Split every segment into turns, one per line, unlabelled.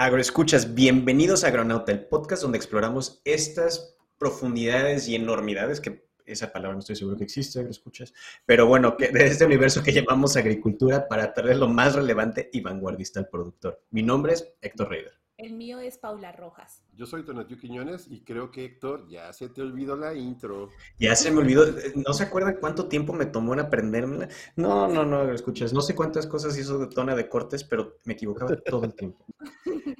Agroescuchas, bienvenidos a Agronauta, el podcast donde exploramos estas profundidades y enormidades que esa palabra no estoy seguro que existe, agroescuchas, pero bueno, que de este universo que llamamos agricultura para traer lo más relevante y vanguardista al productor. Mi nombre es Héctor Reider.
El mío es Paula Rojas.
Yo soy Tonatiu Quiñones y creo que Héctor, ya se te olvidó la intro.
Ya se me olvidó. ¿No se acuerdan cuánto tiempo me tomó en aprendérmela? No, no, no, escuchas. No sé cuántas cosas hizo de Tona de cortes, pero me equivocaba todo el tiempo.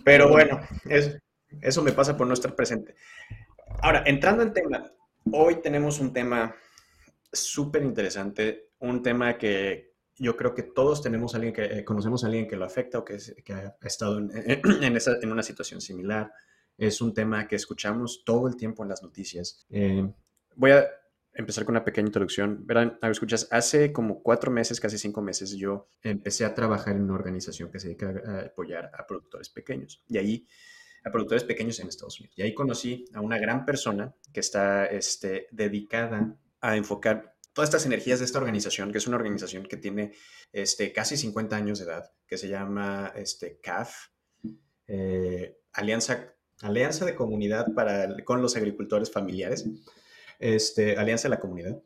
Pero bueno, eso me pasa por no estar presente. Ahora, entrando en tema, hoy tenemos un tema súper interesante, un tema que, yo creo que todos tenemos alguien que eh, conocemos a alguien que lo afecta o que, que ha estado en, en, una situación similar. Es un tema que escuchamos todo el tiempo en las noticias. Eh, voy a empezar con una pequeña introducción. Verán, escuchas, hace como cuatro meses, casi cinco meses, yo empecé a trabajar en una organización que se dedica a apoyar a productores pequeños. Y ahí a productores pequeños en Estados Unidos. Y ahí conocí a una gran persona que está este, dedicada a enfocar todas estas energías de esta organización, que es una organización que tiene este, casi 50 años de edad, que se llama este, CAF, eh, Alianza, Alianza de Comunidad para, con los Agricultores Familiares, este, Alianza de la Comunidad.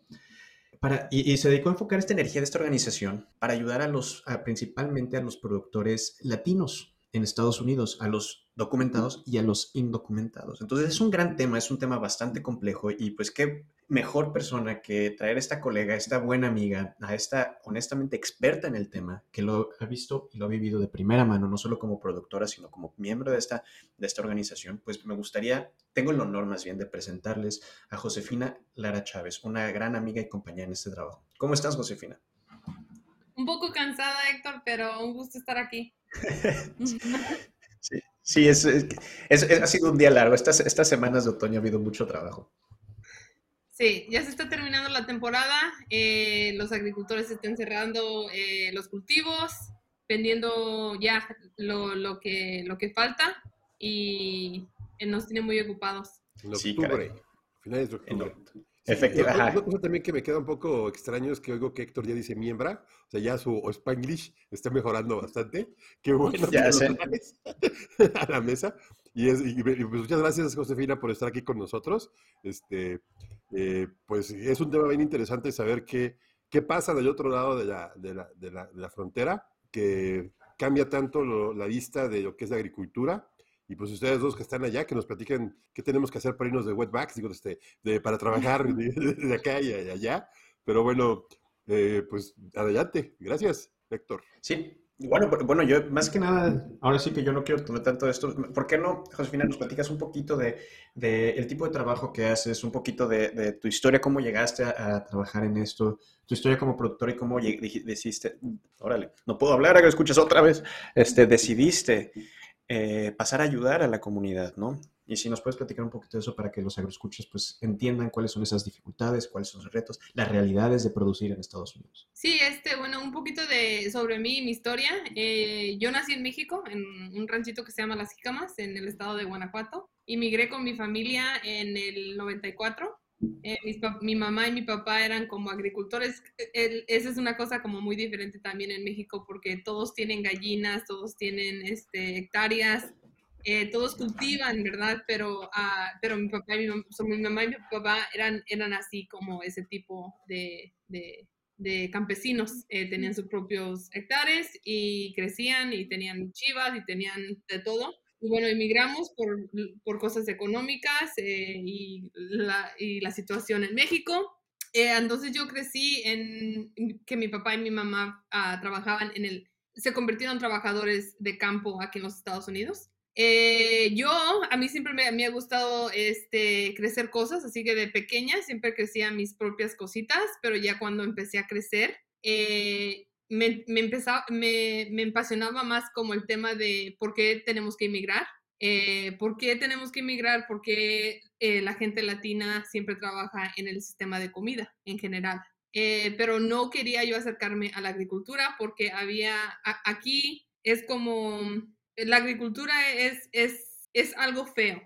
Para, y, se dedicó a enfocar esta energía de esta organización para ayudar a los, principalmente a los productores latinos en Estados Unidos, a los documentados y a los indocumentados. Entonces es un gran tema, es un tema bastante complejo y pues qué mejor persona que traer a esta colega, esta buena amiga, a esta honestamente experta en el tema, que lo ha visto y lo ha vivido de primera mano, no solo como productora, sino como miembro de esta, de esta organización, pues me gustaría, tengo el honor más bien de presentarles a Josefina Lara Chávez, una gran amiga y compañera en este trabajo. ¿Cómo estás, Josefina?
Un poco cansada, Héctor, pero un gusto estar aquí.
sí, sí es, ha sido un día largo. Estas, estas semanas de otoño ha habido mucho trabajo.
Sí, ya se está terminando la temporada, eh, los agricultores están cerrando eh, los cultivos, vendiendo ya lo, que, lo que falta y eh, nos tiene muy ocupados.
En octubre, finales de octubre.
Efectivamente.
Una cosa también que me queda un poco extraño es que oigo que Héctor ya dice miembra, o sea, ya su Spanglish está mejorando bastante. Qué bueno
ya
a la mesa. Y, es, pues muchas gracias, Josefina, por estar aquí con nosotros. Este, eh, pues es un tema bien interesante saber qué, qué pasa del otro lado de la, de la, de la, frontera, que cambia tanto la vista de lo que es la agricultura. Y pues ustedes dos que están allá, que nos platiquen qué tenemos que hacer para irnos de wetbacks, digo, este, de, para trabajar de, acá y allá. Pero bueno, eh, pues adelante. Gracias, Héctor.
Sí, bueno, bueno, yo más que nada, ahora sí que yo no quiero tomar tanto de esto. ¿Por qué no, Josefina, nos platicas un poquito de, el tipo de trabajo que haces, un poquito de, tu historia, cómo llegaste a, trabajar en esto, tu historia como productor y cómo decidiste, órale, no puedo hablar, haga escuchas otra vez, este, decidiste eh, pasar a ayudar a la comunidad, ¿no? Y si nos puedes platicar un poquito de eso para que los agroescuchos pues entiendan cuáles son esas dificultades, cuáles son los retos, las realidades de producir en Estados Unidos.
Sí, este, bueno, un poquito de sobre mí mi historia. Eh, yo nací en México, en un ranchito que se llama Las Jicamas, en el estado de Guanajuato. Inmigré con mi familia en el 94. Eh, mi mamá y mi papá eran como agricultores. esa es una cosa como muy diferente también en México porque todos tienen gallinas, todos tienen este, hectáreas eh, todos cultivan, ¿verdad? Pero, uh, pero mi papá y mi, mamá y mi papá eran, eran así como ese tipo de, de, de campesinos. Eh, tenían sus propios hectáreas y crecían y tenían chivas y tenían de todo. Y bueno, emigramos por, por cosas económicas eh, y, la, y la situación en México. entonces yo crecí en que mi papá y mi mamá uh, trabajaban en el, se convirtieron en trabajadores de campo aquí en los Estados Unidos. Eh, yo, a mí siempre me, me, ha gustado este, crecer cosas, así que de pequeña siempre crecía mis propias cositas, pero ya cuando empecé a crecer, eh, me, me, empezaba, me, me, apasionaba más como el tema de por qué tenemos que emigrar, eh, por qué tenemos que emigrar, porque la gente latina siempre trabaja en el sistema de comida en general. pero no quería yo acercarme a la agricultura porque había, aquí es como la agricultura es, es, es algo feo.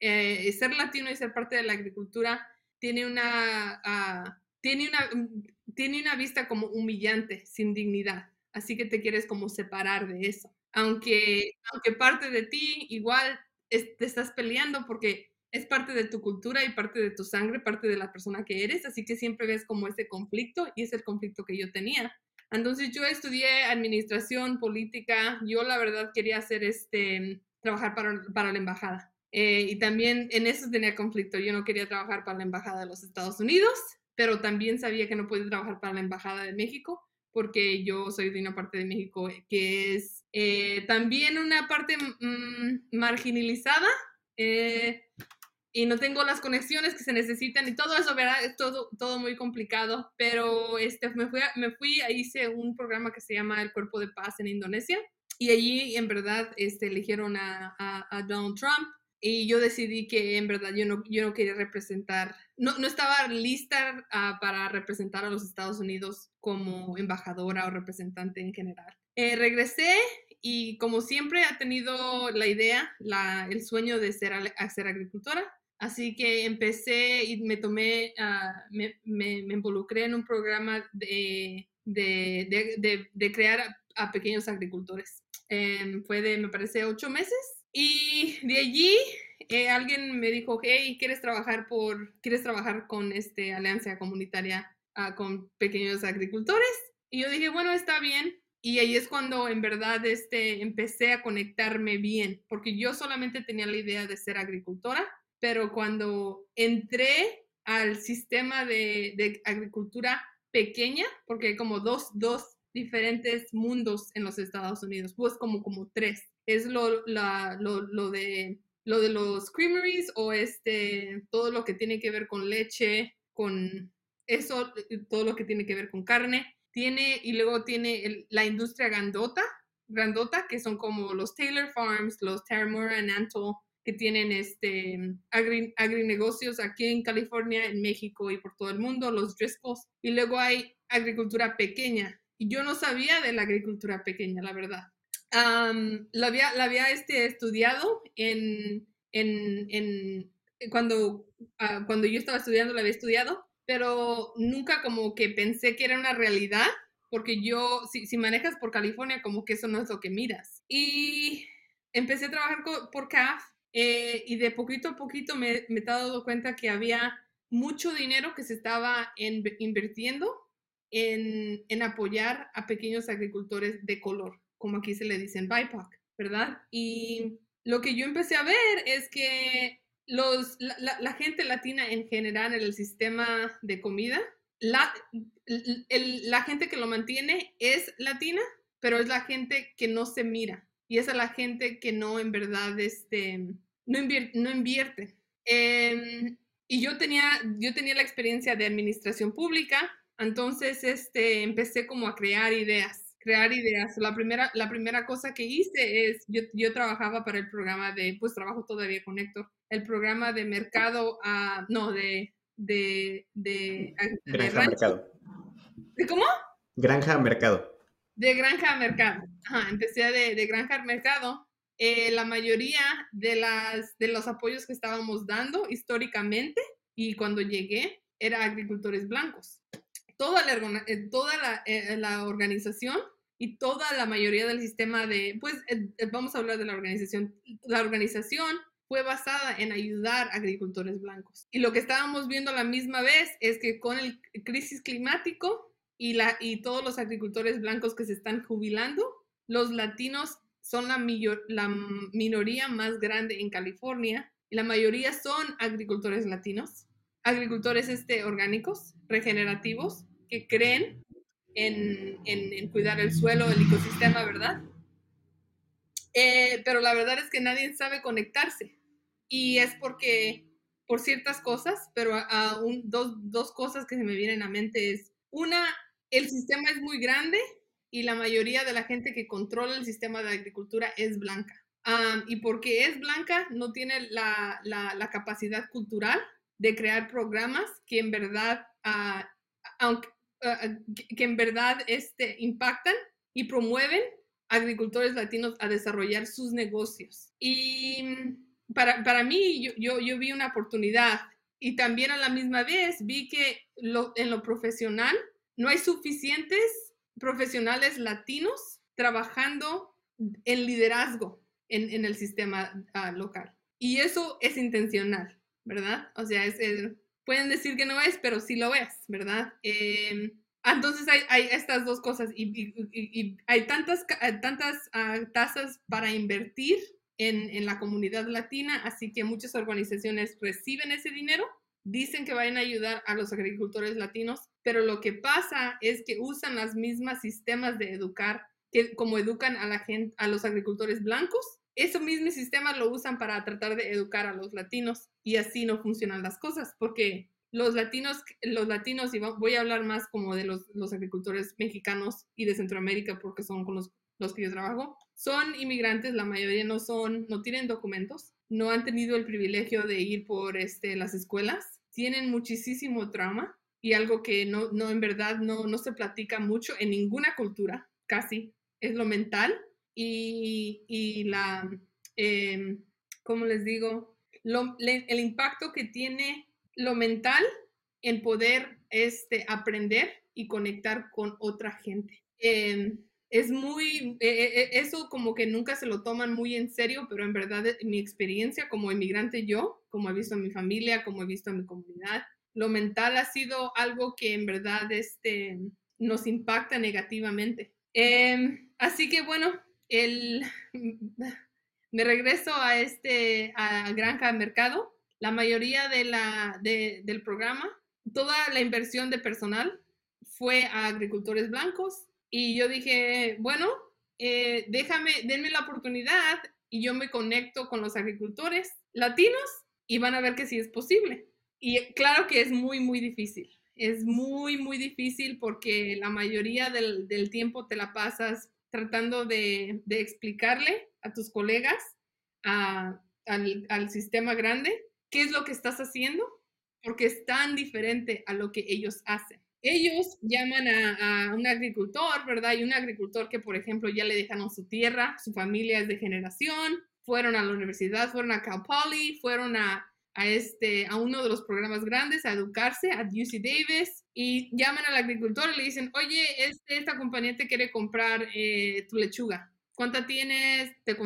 Eh, ser latino y ser parte de la agricultura tiene una, ah, tiene, una, mm, tiene una vista como humillante, sin dignidad. Así que te quieres como separar de eso. aunque, aunque parte de ti igual te estás peleando porque es parte de tu cultura y parte de tu sangre, parte de la persona que eres, así que siempre ves como ese conflicto y es el conflicto que yo tenía. Entonces yo estudié administración política, yo la verdad quería hacer este, trabajar para, para la embajada. Eh, y también en eso tenía conflicto, yo no quería trabajar para la embajada de los Estados Unidos, pero también sabía que no podía trabajar para la embajada de México porque yo soy de una parte de México que es eh, también una parte mm, marginalizada. Eh, y no tengo las conexiones que se necesitan y todo eso, ¿verdad? Es todo, todo muy complicado, pero este, me, fui me fui, hice un programa que se llama El Cuerpo de Paz en Indonesia y allí en verdad este, eligieron a, a, Donald Trump y yo decidí que en verdad yo no, yo no quería representar, no, no estaba lista ah, para representar a los Estados Unidos como embajadora o representante en general. Eh, regresé y como siempre ha tenido la idea, la, el sueño de ser, ser agricultora. Así que empecé y me tomé, uh, me, me, involucré en un programa de, de, de, de crear a, pequeños agricultores. Eh, fue de, me parece, ocho meses. Y de allí eh, alguien me dijo, hey, ¿quieres trabajar, por, ¿quieres trabajar con este alianza comunitaria uh, con pequeños agricultores? Y yo dije, bueno, está bien. Y ahí es cuando en verdad este, empecé a conectarme bien, porque yo solamente tenía la idea de ser agricultora pero cuando entré al sistema de, agricultura pequeña, porque hay como dos, dos diferentes mundos en los Estados Unidos, pues como, como tres. Es lo, lo, de, lo de los creameries o este, todo lo que tiene que ver con leche, con eso, todo lo que tiene que ver con carne. Tiene, y luego tiene la industria grandota, grandota, que son como los Taylor Farms, los Terramura and Antle, que tienen este agri, agrinegocios aquí en California, en México y por todo el mundo, los Driscolls. Y luego hay agricultura pequeña. Y yo no sabía de la agricultura pequeña, la verdad. la había, la había este, estudiado en, en, en cuando, ah, cuando yo estaba estudiando, la había estudiado, pero nunca como que pensé que era una realidad, porque yo, si, si manejas por California, como que eso no es lo que miras. Y empecé a trabajar por CAF eh, y de poquito a poquito me, me he dado cuenta que había mucho dinero que se estaba invirtiendo en, en, apoyar a pequeños agricultores de color, como aquí se le dicen BIPOC, ¿verdad? Y lo que yo empecé a ver es que los, la, la, gente latina en general en el sistema de comida, la, la gente que lo mantiene es latina, pero es la gente que no se mira y es a la gente que no en verdad este, no, no invierte. Em, y yo tenía, yo tenía la experiencia de administración pública, entonces este, empecé como a crear ideas, crear ideas. La primera, la primera cosa que hice es, yo, yo trabajaba para el programa de, pues trabajo todavía con Héctor, el programa de mercado, a, no, de, de, de,
Granja Mercado.
¿De cómo?
Granja Mercado.
De granja a mercado. Ajá, empecé de, de granja al mercado. Eh, la mayoría de, las, de los apoyos que estábamos dando históricamente y cuando llegué era agricultores blancos. Toda la, eh, toda la, eh, la organización y toda la mayoría del sistema de, pues vamos a hablar de la organización, la organización fue basada en ayudar a agricultores blancos. Y lo que estábamos viendo a la misma vez es que con el crisis climático y, la, y todos los agricultores blancos que se están jubilando, los latinos son la, la minoría más grande en California y la mayoría son agricultores latinos, agricultores este, orgánicos, regenerativos, que creen en, en, cuidar el suelo, el ecosistema, ¿verdad? Eh, pero la verdad es que nadie sabe conectarse y es porque por ciertas cosas, pero a, dos, dos cosas que se me vienen a mente es, una, el sistema es muy grande y la mayoría de la gente que controla el sistema de agricultura es blanca. y porque es blanca, no tiene la, la, capacidad cultural de crear programas que en verdad, uh, aunque, que en verdad este, impactan y promueven agricultores latinos a desarrollar sus negocios. Y para, para mí, yo, yo, vi una oportunidad y también a la misma vez vi que en lo profesional no hay suficientes profesionales latinos trabajando el liderazgo en, el sistema ah, local. Y eso es intencional, ¿verdad? O sea, es, pueden decir que no es, pero sí lo es, ¿verdad? Em, entonces hay, estas dos cosas y, hay tantas, tantas ah, tasas para invertir en, la comunidad latina, así que muchas organizaciones reciben ese dinero, dicen que vayan a ayudar a los agricultores latinos, pero lo que pasa es que usan las mismas sistemas de educar que como educan a la gente, a los agricultores blancos, ese mismo sistema lo usan para tratar de educar a los latinos y así no funcionan las cosas porque los latinos, los latinos, y voy a hablar más como de los, los agricultores mexicanos y de Centroamérica porque son con los, los que yo trabajo, son inmigrantes, la mayoría no son, no tienen documentos, no han tenido el privilegio de ir por este, las escuelas, tienen muchísimo trauma y algo que no, no en verdad no, no se platica mucho en ninguna cultura, casi, es lo mental y, y la, eh, ¿cómo les digo? Lo, el impacto que tiene lo mental en poder este, aprender y conectar con otra gente. Em, es muy, e, e, e, eso como que nunca se lo toman muy en serio, pero en verdad mi experiencia como inmigrante yo, como he visto a mi familia, como he visto a mi comunidad, lo mental ha sido algo que en verdad este, nos impacta negativamente. Em, así que bueno, el, me regreso a este, a Granja Mercado la mayoría de la, del programa, toda la inversión de personal fue a agricultores blancos y yo dije, bueno, eh, déjame, denme la oportunidad y yo me conecto con los agricultores latinos y van a ver que sí es posible. Y claro que es muy, muy difícil. Es muy, muy difícil porque la mayoría del, tiempo te la pasas tratando de, explicarle a tus colegas, al, al sistema grande, qué es lo que estás haciendo, porque es tan diferente a lo que ellos hacen. Ellos llaman a, un agricultor, ¿verdad? Y un agricultor que, por ejemplo, ya le dejaron su tierra, su familia es de generación, fueron a la universidad, fueron a Cal Poly, fueron a, este, a uno de los programas grandes a educarse, a UC Davis, y llaman al agricultor y le dicen, oye, este, esta compañía te quiere comprar eh, tu lechuga. ¿Cuánta tienes? Te,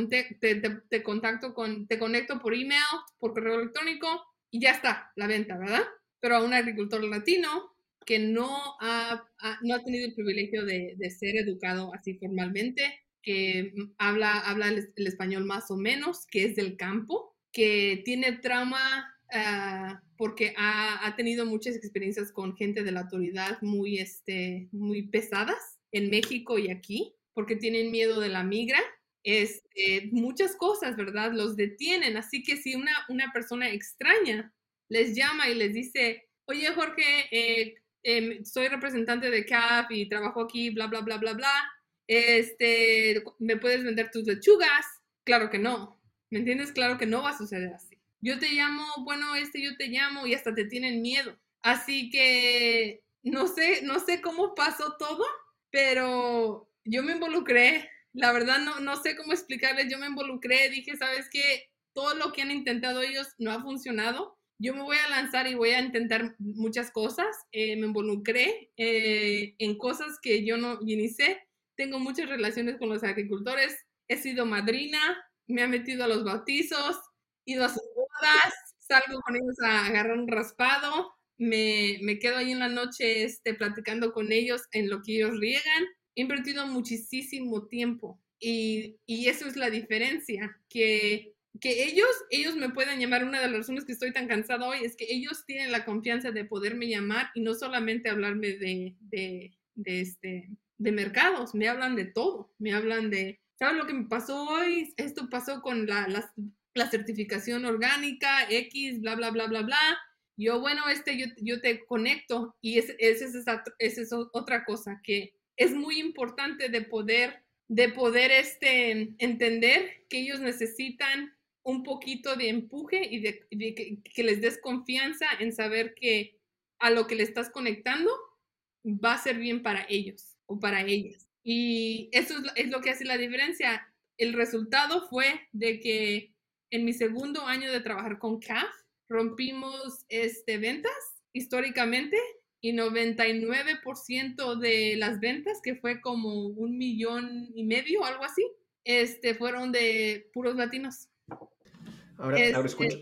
te, contacto con, te conecto por email, por correo electrónico y ya está la venta, ¿verdad? Pero a un agricultor latino que no ha, no ha tenido el privilegio de, de, ser educado así formalmente, que habla, habla el, español más o menos, que es del campo, que tiene trauma ah, porque ha, ha, tenido muchas experiencias con gente de la autoridad muy, este, muy pesadas en México y aquí porque tienen miedo de la migra, este, muchas cosas, ¿verdad? Los detienen. Así que si una, una persona extraña les llama y les dice, oye Jorge, eh, em, soy representante de CAF y trabajo aquí, bla, bla, bla, bla, bla, este, ¿me puedes vender tus lechugas? Claro que no. ¿Me entiendes? Claro que no va a suceder así. Yo te llamo, bueno, este yo te llamo y hasta te tienen miedo. Así que no sé, no sé cómo pasó todo, pero yo me involucré, la verdad no, no sé cómo explicarles, yo me involucré, dije, ¿sabes qué? Todo lo que han intentado ellos no ha funcionado. Yo me voy a lanzar y voy a intentar muchas cosas. Eh, me involucré eh, en cosas que yo no ni sé. Tengo muchas relaciones con los agricultores. He sido madrina, me ha metido a los bautizos, ido a sus bodas, salgo con ellos a agarrar un raspado, me, me quedo ahí en la noche este, platicando con ellos en lo que ellos riegan he invertido muchísimo tiempo y, y eso es la diferencia, que, que ellos, ellos me pueden llamar, una de las razones que estoy tan cansada hoy es que ellos tienen la confianza de poderme llamar y no solamente hablarme de, de, este, de mercados, me hablan de todo, me hablan de, ¿sabes lo que me pasó hoy? Esto pasó con la, la, la certificación orgánica, X, bla, bla, bla, bla, bla. Yo, bueno, este, yo, yo te conecto y esa es, es, es, es otra cosa que es muy importante de poder, de poder este, entender que ellos necesitan un poquito de empuje y de, que, les des confianza en saber que a lo que le estás conectando va a ser bien para ellos o para ellas. Y eso es, lo que hace la diferencia. El resultado fue de que en mi segundo año de trabajar con CAF rompimos este, ventas históricamente y 99% de las ventas, que fue como un millón y medio, algo así, este, fueron de puros latinos.
Ahora, ahora escucho.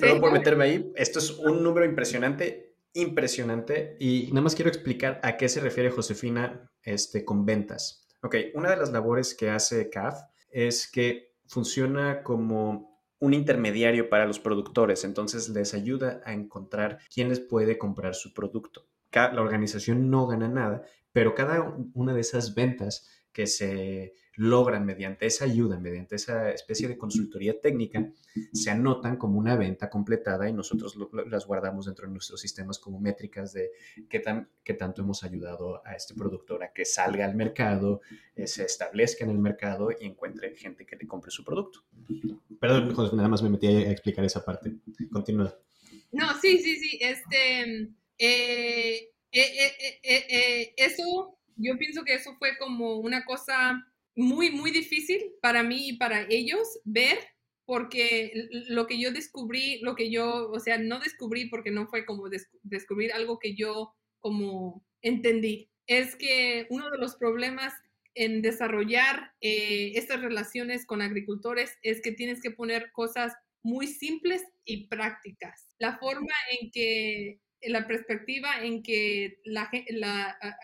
Perdón por meterme ahí. Esto es un número impresionante, impresionante. Y nada más quiero explicar a qué se refiere Josefina este, con ventas. Ok, una de las labores que hace CAF es que funciona como un intermediario para los productores, entonces les ayuda a encontrar quién les puede comprar su producto. La organización no gana nada, pero cada una de esas ventas que se logran mediante esa ayuda, mediante esa especie de consultoría técnica, se anotan como una venta completada y nosotros las guardamos dentro de nuestros sistemas como métricas de qué, tan, qué tanto hemos ayudado a este productor a que salga al mercado, eh, se establezca en el mercado y encuentre gente que le compre su producto. Perdón, nada más me metí a explicar esa parte. Continúa.
No, sí, sí, sí. Este, eh, eh, eso, yo pienso que eso fue como una cosa muy, muy difícil para mí y para ellos ver, porque lo que yo descubrí, lo que yo, o sea, no descubrí porque no fue como descubrir algo que yo como entendí, es que uno de los problemas en desarrollar eh, estas relaciones con agricultores es que tienes que poner cosas muy simples y prácticas. La forma en que la perspectiva en que la,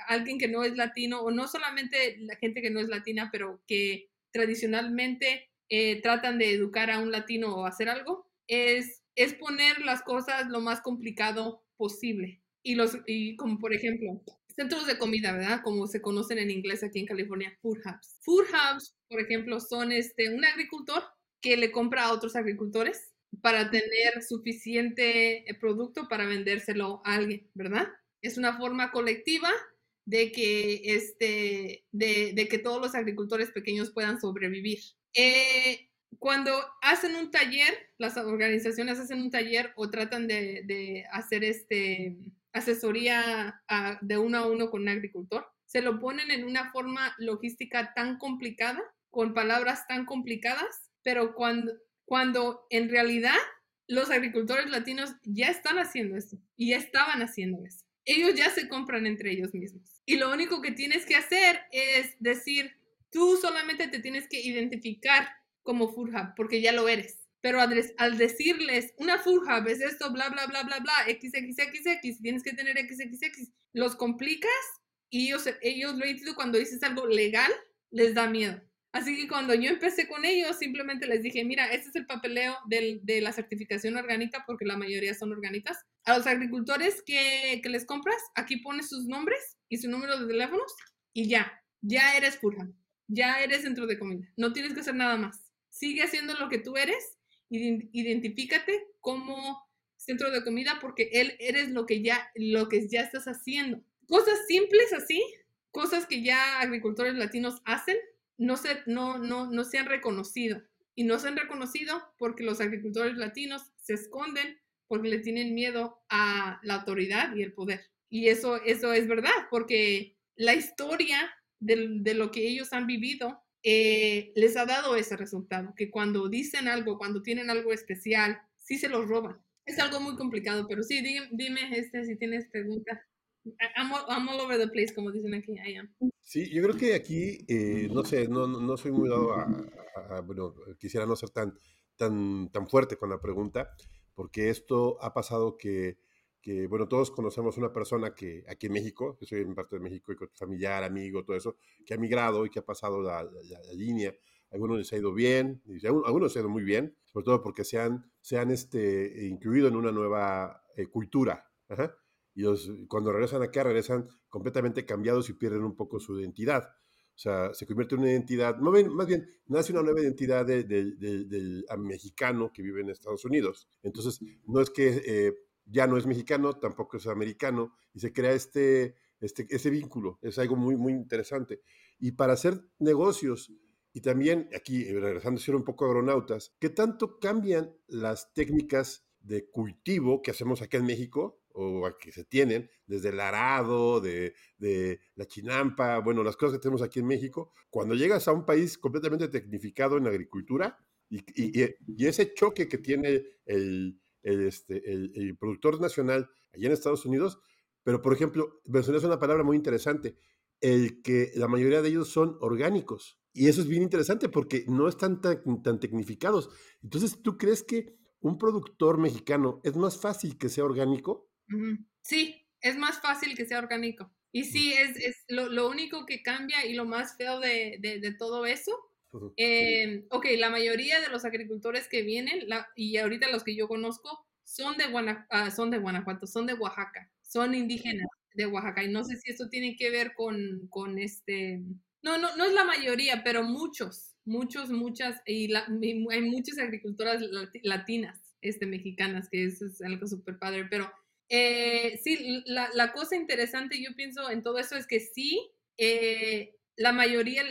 alguien que no es latino, o no solamente la gente que no es latina, pero que tradicionalmente eh, tratan de educar a un latino o hacer algo, es, es poner las cosas lo más complicado posible. Y, los, y como por ejemplo, centros de comida, ¿verdad? Como se conocen en inglés aquí en California, food hubs. Food hubs, por ejemplo, son este, un agricultor que le compra a otros agricultores para tener suficiente eh, producto para vendérselo a alguien, ¿verdad? Es una forma colectiva de que, este, de, que todos los agricultores pequeños puedan sobrevivir. Eh, cuando hacen un taller, las organizaciones hacen un taller o tratan de, hacer este, asesoría de uno a uno con un agricultor, se lo ponen en una forma logística tan complicada, con palabras tan complicadas, pero cuando, cuando en realidad los agricultores latinos ya están haciendo eso y ya estaban haciendo eso. Ellos ya se compran entre ellos mismos. Y lo único que tienes que hacer es decir, tú solamente te tienes que identificar como hub, porque ya lo eres. Pero al, decirles, una hub es esto, bla, bla, bla, bla, bla, XXXX, tienes que tener XXX, los complicas y ellos, ellos lo cuando dices algo legal, les da miedo. Así que cuando yo empecé con ellos, simplemente les dije, mira, este es el papeleo de la certificación orgánica, porque la mayoría son orgánicas. A los agricultores que, les compras, aquí pones sus nombres y su número de teléfonos y ya, ya eres pura, ya eres centro de comida. No tienes que hacer nada más. Sigue haciendo lo que tú eres, identifícate como centro de comida porque él eres lo que ya, lo que ya estás haciendo. Cosas simples así, cosas que ya agricultores latinos hacen no se, no, no, no se han reconocido. Y no se han reconocido porque los agricultores latinos se esconden porque le tienen miedo a la autoridad y el poder. Y eso, eso es verdad, porque la historia de, lo que ellos han vivido eh, les ha dado ese resultado, que cuando dicen algo, cuando tienen algo especial, sí se los roban. Es algo muy complicado, pero sí, dime, dime este, si tienes preguntas. I'm all, over the place, como dicen aquí. I am.
Sí, yo creo que aquí, eh, no sé, no, no, soy muy dado a, bueno, quisiera no ser tan, tan, tan fuerte con la pregunta, porque esto ha pasado que, que, bueno, todos conocemos una persona que aquí en México, que soy en parte de México, y familiar, amigo, todo eso, que ha migrado y que ha pasado la, la, línea. Algunos les ha ido bien, algunos les ha ido muy bien, sobre todo porque se han, se han este, incluido en una nueva eh, cultura. Ajá y cuando regresan acá regresan completamente cambiados y pierden un poco su identidad. O sea, se convierte en una identidad, más bien, más bien nace una nueva identidad del mexicano que vive en Estados Unidos. Entonces, no es que eh, ya no es mexicano, tampoco es americano, y se crea este, este, ese vínculo. Es algo muy, muy interesante. Y para hacer negocios, y también aquí, eh, regresando a ser un poco agronautas, ¿qué tanto cambian las técnicas de cultivo que hacemos acá en México o que se tienen, desde el arado, de, la chinampa, bueno, las cosas que tenemos aquí en México, cuando llegas a un país completamente tecnificado en agricultura y, ese choque que tiene el, este, el, productor nacional allá en Estados Unidos, pero por ejemplo, mencionas una palabra muy interesante, el que la mayoría de ellos son orgánicos. Y eso es bien interesante porque no están tan, tan tecnificados. Entonces, ¿tú crees que un productor mexicano es más fácil que sea orgánico?
Sí, es más fácil que sea orgánico. Y sí, es, es lo, lo, único que cambia y lo más feo de, de, de todo eso. Eh, ok, la mayoría de los agricultores que vienen, la, y ahorita los que yo conozco, son de, Guanajuato, son de Guanajuato, son de Oaxaca, son indígenas de Oaxaca. Y no sé si esto tiene que ver con, con este... No, no, no es la mayoría, pero muchos, muchos, muchas, y, la, y hay muchas agricultoras latinas, este, mexicanas, que eso es algo súper padre, pero eh, sí, la, cosa interesante yo pienso en todo eso es que sí, eh, la mayoría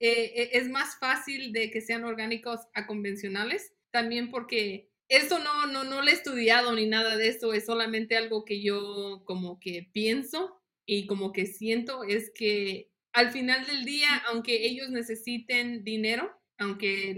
eh, es más fácil de que sean orgánicos a convencionales, también porque esto no, no, no lo he estudiado ni nada de eso, es solamente algo que yo como que pienso y como que siento, es que al final del día, aunque ellos necesiten dinero, aunque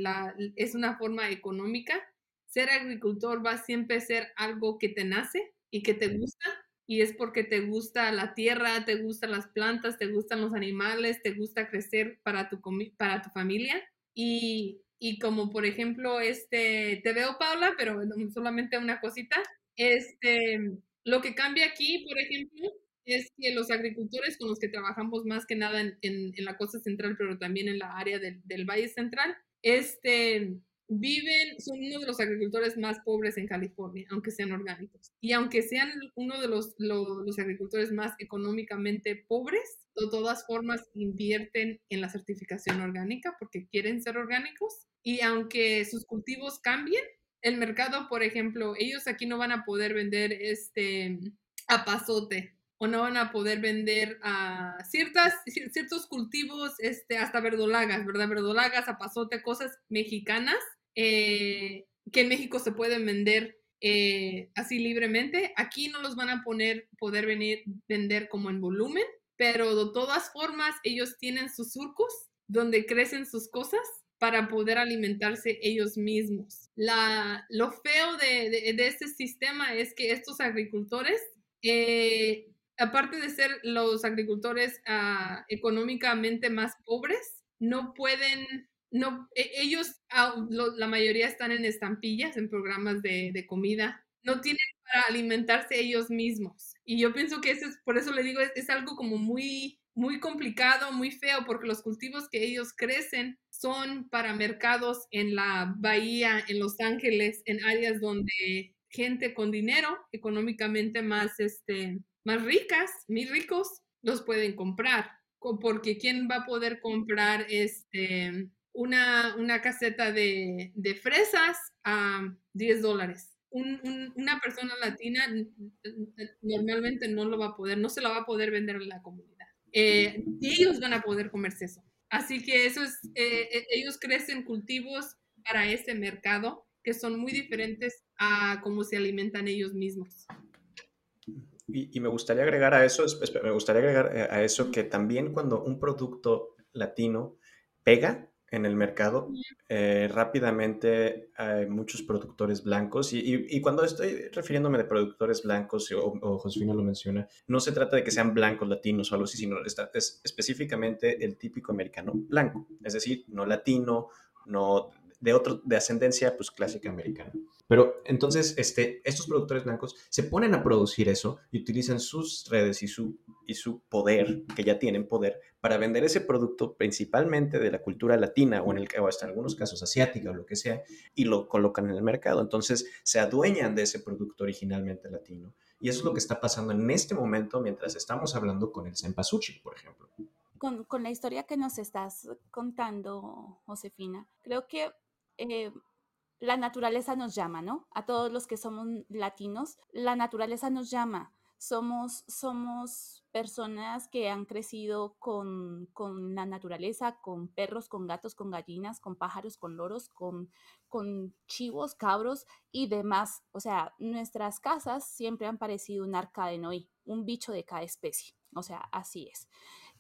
es una forma económica, ser agricultor va siempre a ser algo que te nace y que te gusta, y es porque te gusta la tierra, te gustan las plantas, te gustan los animales, te gusta crecer para tu, para tu familia. Y y como por ejemplo, este, te veo Paula, pero solamente una cosita, este, lo que cambia aquí, por ejemplo, es que los agricultores con los que trabajamos más que nada en, en, la costa central, pero también en la área del, del Valle Central, este, viven, son uno de los agricultores más pobres en California, aunque sean orgánicos. Y aunque sean uno de los, los, agricultores más económicamente pobres, de todas formas invierten en la certificación orgánica porque quieren ser orgánicos. Y aunque sus cultivos cambien, el mercado, por ejemplo, ellos aquí no van a poder vender este a pasote o no van a poder vender a ciertas, ciertos cultivos, este, hasta verdolagas, ¿verdad? Verdolagas, pasote, cosas mexicanas eh, que en México se pueden vender eh, así libremente. Aquí no los van a poner, poder venir, vender como en volumen, pero de todas formas ellos tienen sus surcos donde crecen sus cosas para poder alimentarse ellos mismos. La, lo feo de, este sistema es que estos agricultores, eh, aparte de ser los agricultores uh, económicamente más pobres, no pueden no, e, ellos, ah, la mayoría están en estampillas, en programas de, de, comida, no tienen para alimentarse ellos mismos. Y yo pienso que eso es, por eso le digo, es, es, algo como muy, muy complicado, muy feo, porque los cultivos que ellos crecen son para mercados en la bahía, en Los Ángeles, en áreas donde gente con dinero, económicamente más, este, más ricas, muy ricos, los pueden comprar. Porque ¿quién va a poder comprar este, una, una caseta de, de, fresas a 10 dólares. Un, un, una persona latina normalmente no lo va a poder, no se lo va a poder vender en la comunidad. Eh, y ellos van a poder comerse eso. Así que eso es, eh, eh, ellos crecen cultivos para ese mercado que son muy diferentes a cómo se alimentan ellos mismos.
Y, y me gustaría agregar a eso, me gustaría agregar a eso que también cuando un producto latino pega, en el mercado. Eh, rápidamente hay muchos productores blancos y, y, cuando estoy refiriéndome de productores blancos, o, o, Josefina lo menciona, no se trata de que sean blancos latinos o algo así, sino está, es específicamente el típico americano blanco, es decir, no latino, no de, otro, de ascendencia pues clásica americana. Pero entonces este, estos productores blancos se ponen a producir eso y utilizan sus redes y su, y su poder, que ya tienen poder, para vender ese producto principalmente de la cultura latina o en, el, o hasta en algunos casos asiática o lo que sea, y lo colocan en el mercado. Entonces se adueñan de ese producto originalmente latino. Y eso es lo que está pasando en este momento mientras estamos hablando con el Senpasuchi, por ejemplo.
Con, con, la historia que nos estás contando, Josefina, creo que eh, la naturaleza nos llama, ¿no? A todos los que somos latinos, la naturaleza nos llama. Somos, somos personas que han crecido con, con, la naturaleza, con perros, con gatos, con gallinas, con pájaros, con loros, con, con chivos, cabros y demás. O sea, nuestras casas siempre han parecido un arca de Noé, un bicho de cada especie. O sea, así es.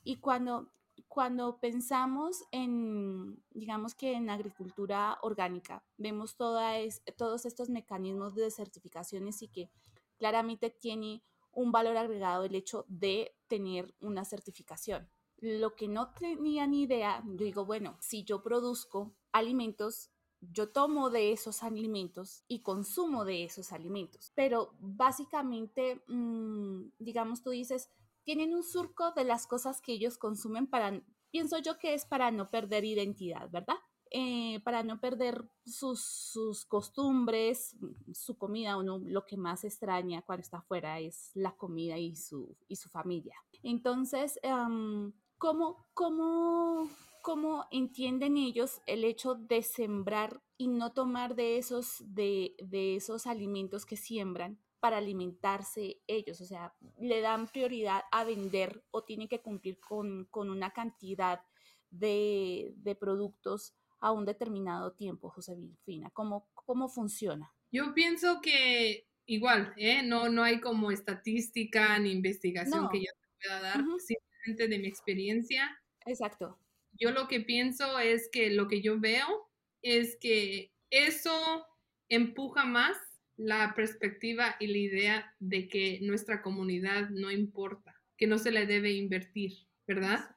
Y cuando cuando pensamos en, digamos que en agricultura orgánica, vemos toda es, todos estos mecanismos de certificaciones y que claramente tiene un valor agregado el hecho de tener una certificación. lo que no tenía ni idea, yo digo, bueno, si yo produzco alimentos, yo tomo de esos alimentos y consumo de esos alimentos. Pero básicamente, mm, digamos, tú dices, tienen un surco de las cosas que ellos consumen para, pienso yo que es para no perder identidad, ¿verdad? Eh, para no perder sus, costumbres, su comida, uno lo que más extraña cuando está afuera es la comida y su, y su familia. Entonces, ¿cómo, cómo, cómo entienden ellos el hecho de sembrar y no tomar de esos, de, de esos alimentos que siembran para alimentarse ellos? O sea, le dan prioridad a vender o tienen que cumplir con, con una cantidad de, de productos a un determinado tiempo, José Fina? ¿Cómo, cómo funciona?
Yo pienso que igual, ¿eh? no, no hay como estadística ni investigación que yo te pueda dar, simplemente de mi experiencia.
Exacto.
Yo lo que pienso es que lo que yo veo es que eso empuja más la perspectiva y la idea de que nuestra comunidad no importa, que no se le debe invertir, ¿verdad?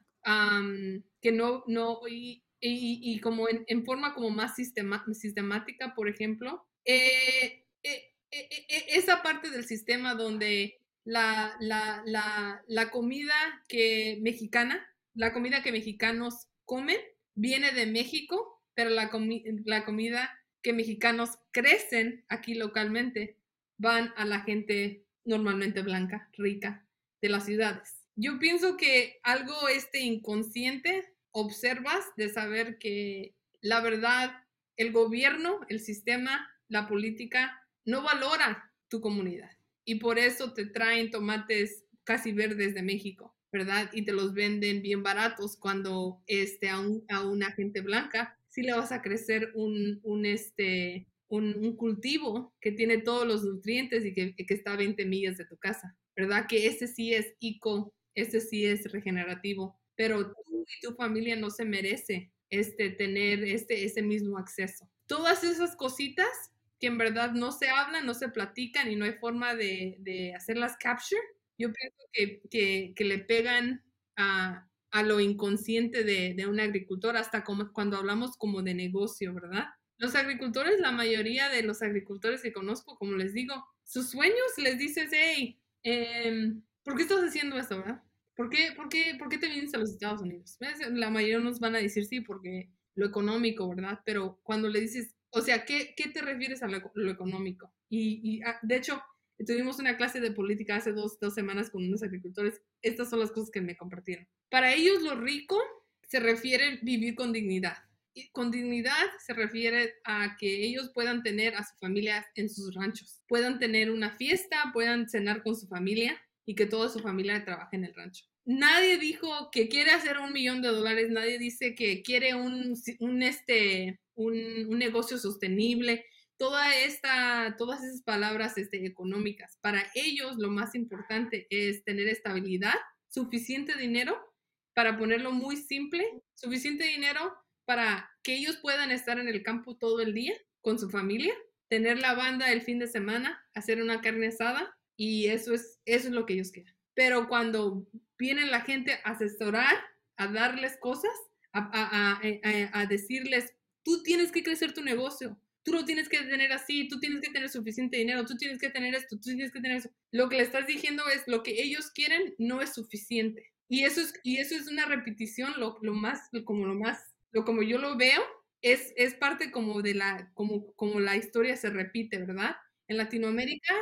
que no, no, y, como en, forma como más sistemática, por ejemplo, eh, eh, eh, esa parte del sistema donde la, la, comida que mexicana, la comida que mexicanos comen, viene de México, pero la, la comida que mexicanos crecen aquí localmente van a la gente normalmente blanca, rica, de las ciudades. Yo pienso que algo este inconsciente observas de saber que la verdad, el gobierno, el sistema, la política no valora tu comunidad y por eso te traen tomates casi verdes de México, ¿verdad? Y te los venden bien baratos cuando este, a, una gente blanca sí le vas a crecer un, este, un, cultivo que tiene todos los nutrientes y que, que, está a 20 millas de tu casa, ¿verdad? Que ese sí es eco, ese sí es regenerativo pero tú y tu familia no se merece este, tener este, ese mismo acceso. Todas esas cositas que en verdad no se hablan, no se platican y no hay forma de, de hacerlas capture, yo pienso que, que, que le pegan a, a lo inconsciente de, de, un agricultor, hasta como cuando hablamos como de negocio, ¿verdad? Los agricultores, la mayoría de los agricultores que conozco, como les digo, sus sueños les dices, hey, eh, ¿por qué estás haciendo esto, verdad? ¿Por qué, por, qué, ¿Por qué te vienes a los Estados Unidos? La mayoría nos van a decir sí, porque lo económico, ¿verdad? Pero cuando le dices, o sea, ¿qué, qué te refieres a lo, económico? Y, y, ah, de hecho, tuvimos una clase de política hace dos, dos semanas con unos agricultores. Estas son las cosas que me compartieron. Para ellos lo rico se refiere vivir con dignidad. Y con dignidad se refiere a que ellos puedan tener a su familia en sus ranchos, puedan tener una fiesta, puedan cenar con su familia, y que toda su familia trabaje en el rancho. Nadie dijo que quiere hacer un millón de dólares, nadie dice que quiere un, un este, un, un, negocio sostenible, toda esta, todas esas palabras este, económicas. Para ellos lo más importante es tener estabilidad, suficiente dinero, para ponerlo muy simple, suficiente dinero para que ellos puedan estar en el campo todo el día con su familia, tener la banda el fin de semana, hacer una carne asada, y eso es, eso es lo que ellos quieren. Pero cuando viene la gente a asesorar, a darles cosas, a, a, a, decirles, tú tienes que crecer tu negocio, tú lo tienes que tener así, tú tienes que tener suficiente dinero, tú tienes que tener esto, tú tienes que tener eso. Lo que le estás diciendo es lo que ellos quieren no es suficiente. Y eso es, y eso es una repetición, lo, lo más, como lo más, lo como yo lo veo, es, es parte como de la, como, como la historia se repite, ¿verdad? En Latinoamérica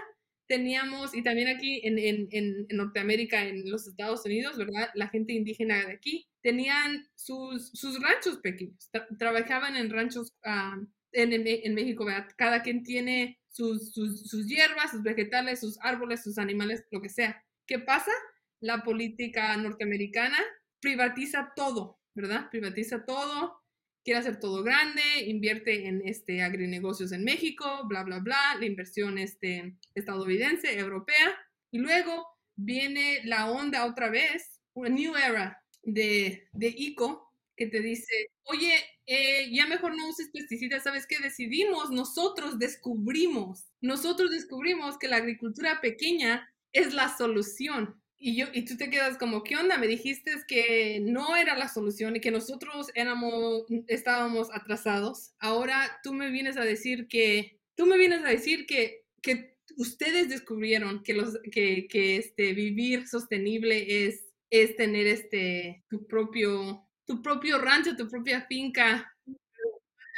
teníamos, y también aquí en, en, en, Norteamérica, en los Estados Unidos, ¿verdad? La gente indígena de aquí tenían sus, sus ranchos pequeños, trabajaban en ranchos ah, en, en, México, ¿verdad? Cada quien tiene sus, sus, sus hierbas, sus vegetales, sus árboles, sus animales, lo que sea. ¿Qué pasa? La política norteamericana privatiza todo, ¿verdad? Privatiza todo, quiere hacer todo grande, invierte en este agrinegocios en México, bla, bla, bla, la inversión este, estadounidense, europea, y luego viene la onda otra vez, una new era de, de ICO, que te dice, oye, eh, ya mejor no uses pesticidas, ¿sabes qué? Decidimos, nosotros descubrimos, nosotros descubrimos que la agricultura pequeña es la solución y, yo, y tú te quedas como, ¿qué onda? Me dijiste que no era la solución y que nosotros éramos, estábamos atrasados. Ahora tú me vienes a decir que, tú me vienes a decir que, que ustedes descubrieron que, los, que, que este, vivir sostenible es, es tener este, tu, propio, tu propio rancho, tu propia finca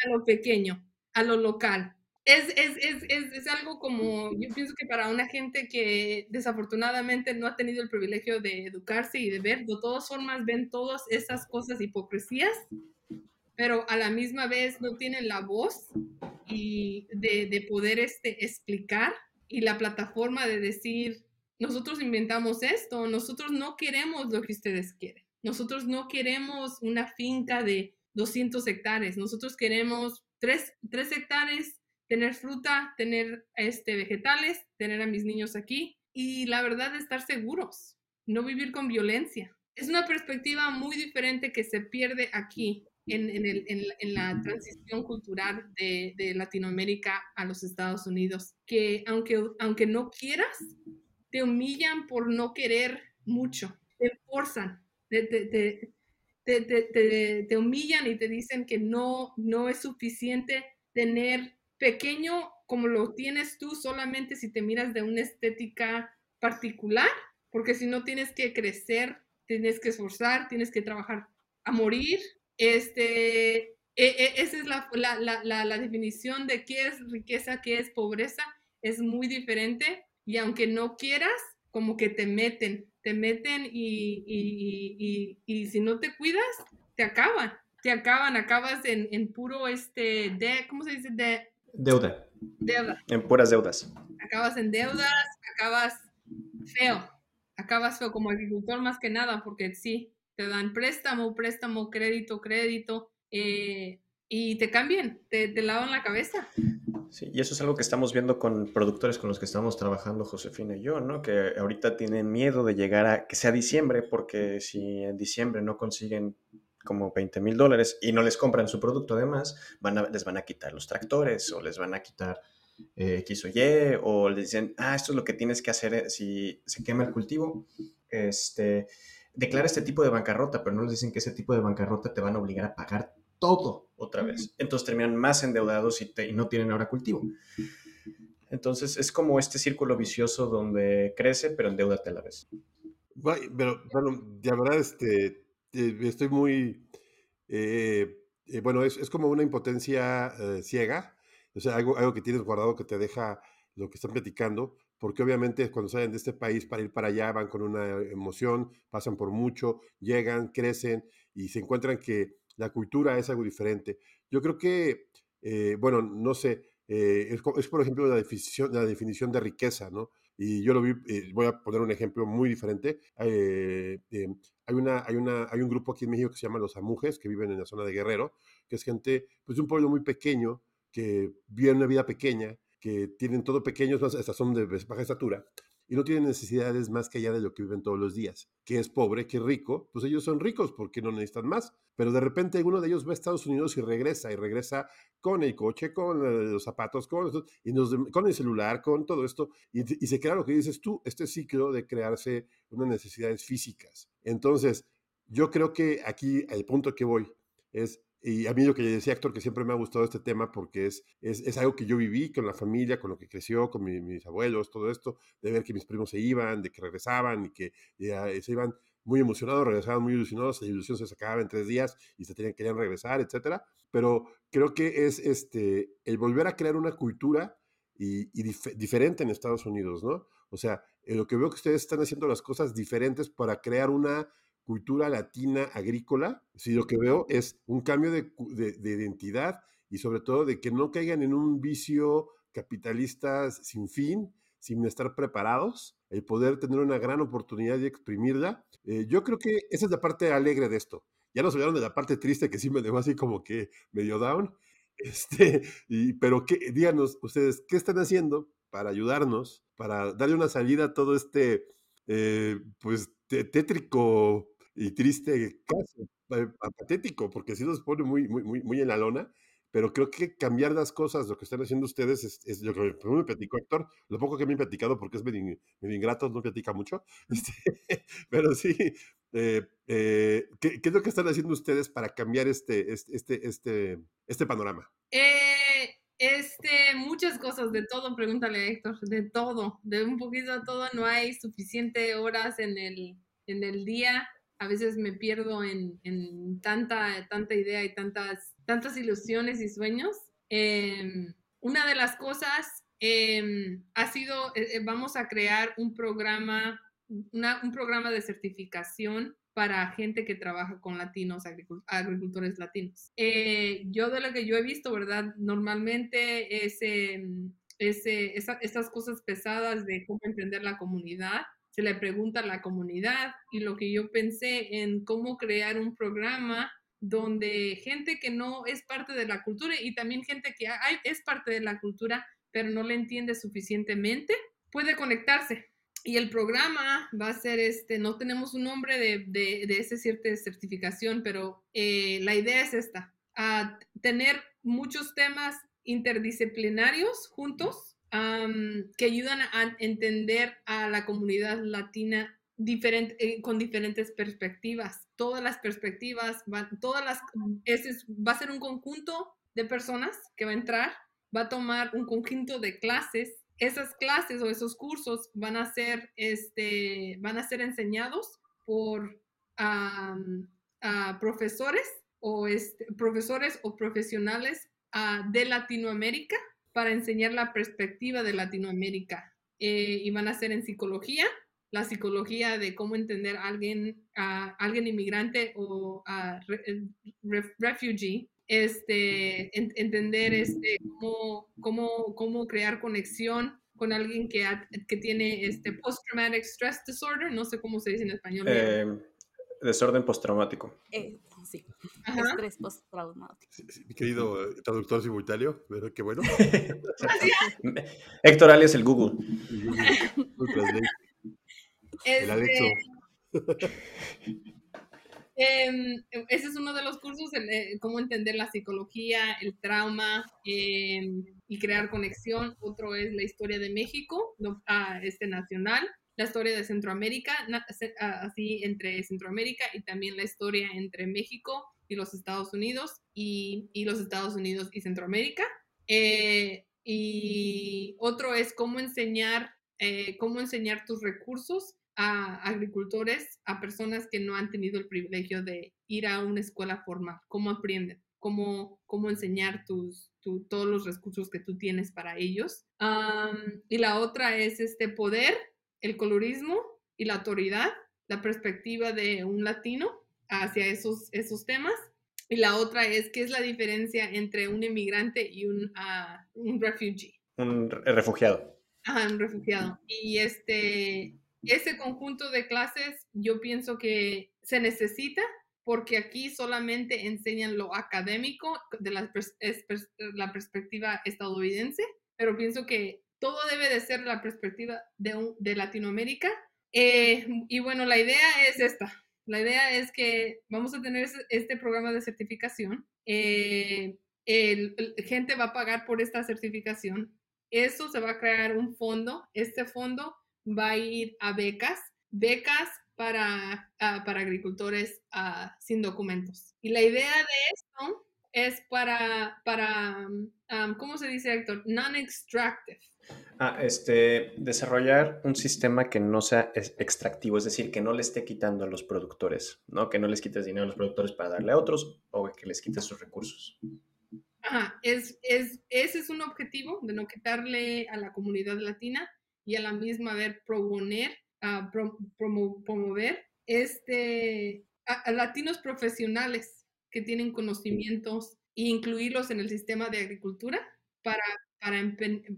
a lo pequeño, a lo local. Es, es, es, es, algo como, yo pienso que para una gente que desafortunadamente no ha tenido el privilegio de educarse y de ver, de todas formas ven todas esas cosas hipocresías, pero a la misma vez no tienen la voz y de, de poder este, explicar y la plataforma de decir, nosotros inventamos esto, nosotros no queremos lo que ustedes quieren, nosotros no queremos una finca de 200 hectáreas, nosotros queremos 3, 3 hectáreas tener fruta, tener este, vegetales, tener a mis niños aquí y la verdad estar seguros, no vivir con violencia. Es una perspectiva muy diferente que se pierde aquí en, en, la transición cultural de, de, Latinoamérica a los Estados Unidos, que aunque, aunque no quieras, te humillan por no querer mucho, te forzan, te, te, te, humillan y te dicen que no, no es suficiente tener pequeño como lo tienes tú solamente si te miras de una estética particular, porque si no tienes que crecer, tienes que esforzar, tienes que trabajar a morir. Este, e, e, esa es la, la, la, definición de qué es riqueza, qué es pobreza, es muy diferente y aunque no quieras, como que te meten, te meten y, y, y, y si no te cuidas, te acaban, te acaban, acabas en, en puro, este, de, ¿cómo se dice? De,
Deuda.
Deuda.
En puras deudas.
Acabas en deudas, acabas feo. Acabas feo como agricultor más que nada, porque sí, te dan préstamo, préstamo, crédito, crédito, eh, y te cambian, te, te lavan la cabeza.
Sí, y eso es algo que estamos viendo con productores con los que estamos trabajando, Josefina y yo, ¿no? Que ahorita tienen miedo de llegar a que sea diciembre, porque si en diciembre no consiguen como 20 mil dólares y no les compran su producto además, van a, les van a quitar los tractores o les van a quitar eh, X o Y o les dicen, ah, esto es lo que tienes que hacer eh, si se quema el cultivo, este, declara este tipo de bancarrota, pero no les dicen que ese tipo de bancarrota te van a obligar a pagar todo otra vez. Entonces terminan más endeudados y, y no tienen ahora cultivo. Entonces es como este círculo vicioso donde crece, pero endeudate a la vez.
Pero, bueno, de verdad, este, eh, estoy muy, eh, eh, bueno, es, es, como una impotencia ciega, o sea, algo, algo que tienes guardado que te deja lo que están platicando, porque obviamente cuando salen de este país para ir para allá van con una emoción, pasan por mucho, llegan, crecen y se encuentran que la cultura es algo diferente. Yo creo que, bueno, no sé, es, es, por ejemplo la definición, la definición de riqueza, ¿no? Y yo lo vi, eh, voy a poner un ejemplo muy diferente. Eh, eh, hay, una, hay, una, hay un grupo aquí en México que se llama Los Amujes, que viven en la zona de Guerrero, que es gente pues, un pueblo muy pequeño, que vive una vida pequeña, que tienen todo pequeños, hasta son de baja estatura, y no tienen necesidades más que allá de lo que viven todos los días. Que es pobre, que es rico, pues ellos son ricos porque no necesitan más. Pero de repente uno de ellos va a Estados Unidos y regresa, y regresa con el coche, con eh, los zapatos, con, y con el celular, con todo esto, y, y se crea lo que dices tú, este ciclo de crearse unas necesidades físicas. Entonces, yo creo que aquí el punto que voy es y a mí lo que decía Héctor, que siempre me ha gustado este tema porque es, es, algo que yo viví con la familia, con lo que creció, con mis abuelos, todo esto, de ver que mis primos se iban, de que regresaban y que se iban muy emocionados, regresaban muy ilusionados, la ilusión se sacaba en tres días y se tenían, querían regresar, etcétera. Pero creo que es este, el volver a crear una cultura y, diferente en Estados Unidos, ¿no? O sea, en lo que veo que ustedes están haciendo las cosas diferentes para crear una cultura latina agrícola, si lo que veo es un cambio de, identidad y sobre todo de que no caigan en un vicio capitalista sin fin, sin estar preparados, el poder tener una gran oportunidad de exprimirla. Eh, yo creo que esa es la parte alegre de esto. Ya nos hablaron de la parte triste que sí me dejó así como que medio down. Este, y, pero que, díganos ustedes, ¿qué están haciendo para ayudarnos, para darle una salida a todo este, eh, pues, tétrico y triste caso, patético, porque si nos pone muy, muy, muy, muy en la lona, pero creo que cambiar las cosas, lo que están haciendo ustedes, es, es lo que me platicó Héctor, lo poco que me han platicado, porque es medio, medio ingrato, no platica mucho, este, pero sí, eh, eh, ¿qué, ¿qué, es lo que están haciendo ustedes para cambiar este, este, este, este, este panorama?
Eh, este, muchas cosas, de todo, pregúntale a Héctor, de todo, de un poquito de todo, no hay suficiente horas en el, en el día, a veces me pierdo en, en tanta, tanta idea y tantas tantas ilusiones y sueños. Em, una de las cosas em, ha sido, eh, eh, vamos a crear un programa, un programa de certificación para gente que trabaja con latinos, agricultores latinos. Eh, yo de lo que yo he visto, ¿verdad? Normalmente ese, em, ese, estas cosas pesadas de cómo entender la comunidad, se le pregunta a la comunidad y lo que yo pensé en cómo crear un programa donde gente que no es parte de la cultura y también gente que es parte de la cultura, pero no le entiende suficientemente, puede conectarse. Y el programa va a ser este, no tenemos un nombre de, de, de esa cierta certificación, pero eh, la idea es esta, a tener muchos temas interdisciplinarios juntos que ayudan a entender a la comunidad latina eh, con diferentes perspectivas. Todas las perspectivas, todas las, va a ser un conjunto de personas que va a entrar, va a tomar un conjunto de clases. Esas clases o esos cursos van a ser, este, van a ser enseñados por profesores o este, profesores o profesionales ah, de Latinoamérica para enseñar la perspectiva de Latinoamérica. Eh, y van a ser en psicología, la psicología de cómo entender a alguien, a alguien inmigrante o a eh, refugee, este, entender este, cómo, cómo, cómo, crear conexión con alguien que, que tiene este post-traumatic stress disorder, no sé cómo se dice en español.
Eh, desorden postraumático.
Eh, sí, estrés postraumático.
mi querido traductor simultáneo, qué bueno.
Héctor alias el Google.
Este, em, ese es uno de los cursos, eh, cómo entender la psicología, el trauma em, y crear conexión. Otro es la historia de México, este nacional, la historia de Centroamérica, así entre Centroamérica y también la historia entre México y los Estados Unidos y, y los Estados Unidos y Centroamérica. Eh, y otro es cómo enseñar, eh, cómo enseñar tus recursos a agricultores, a personas que no han tenido el privilegio de ir a una escuela formal, cómo aprenden, cómo, cómo enseñar tus, todos los recursos que tú tienes para ellos. y la otra es este poder, el colorismo y la autoridad, la perspectiva de un latino hacia esos, esos temas. Y la otra es qué es la diferencia entre un inmigrante y un, uh, un refugee.
Un refugiado.
Ajá, un refugiado. Y este, ese conjunto de clases yo pienso que se necesita porque aquí solamente enseñan lo académico de la, la perspectiva estadounidense, pero pienso que todo debe de ser la perspectiva de, de Latinoamérica. Eh, y bueno, la idea es esta. La idea es que vamos a tener este programa de certificación. Eh, el, gente va a pagar por esta certificación. Eso se va a crear un fondo. Este fondo va a ir a becas, becas para, ah, para agricultores ah, sin documentos. Y la idea de esto es para, para ¿cómo se dice, Héctor? Non-extractive.
Ah, este, desarrollar un sistema que no sea extractivo, es decir, que no le esté quitando a los productores, ¿no? Que no les quites dinero a los productores para darle a otros o que les quites sus recursos.
Ajá, es, es, ese es un objetivo de no quitarle a la comunidad latina y a la misma vez proponer, uh, promover este, a, latinos profesionales que tienen conocimientos e incluirlos en el sistema de agricultura para, para,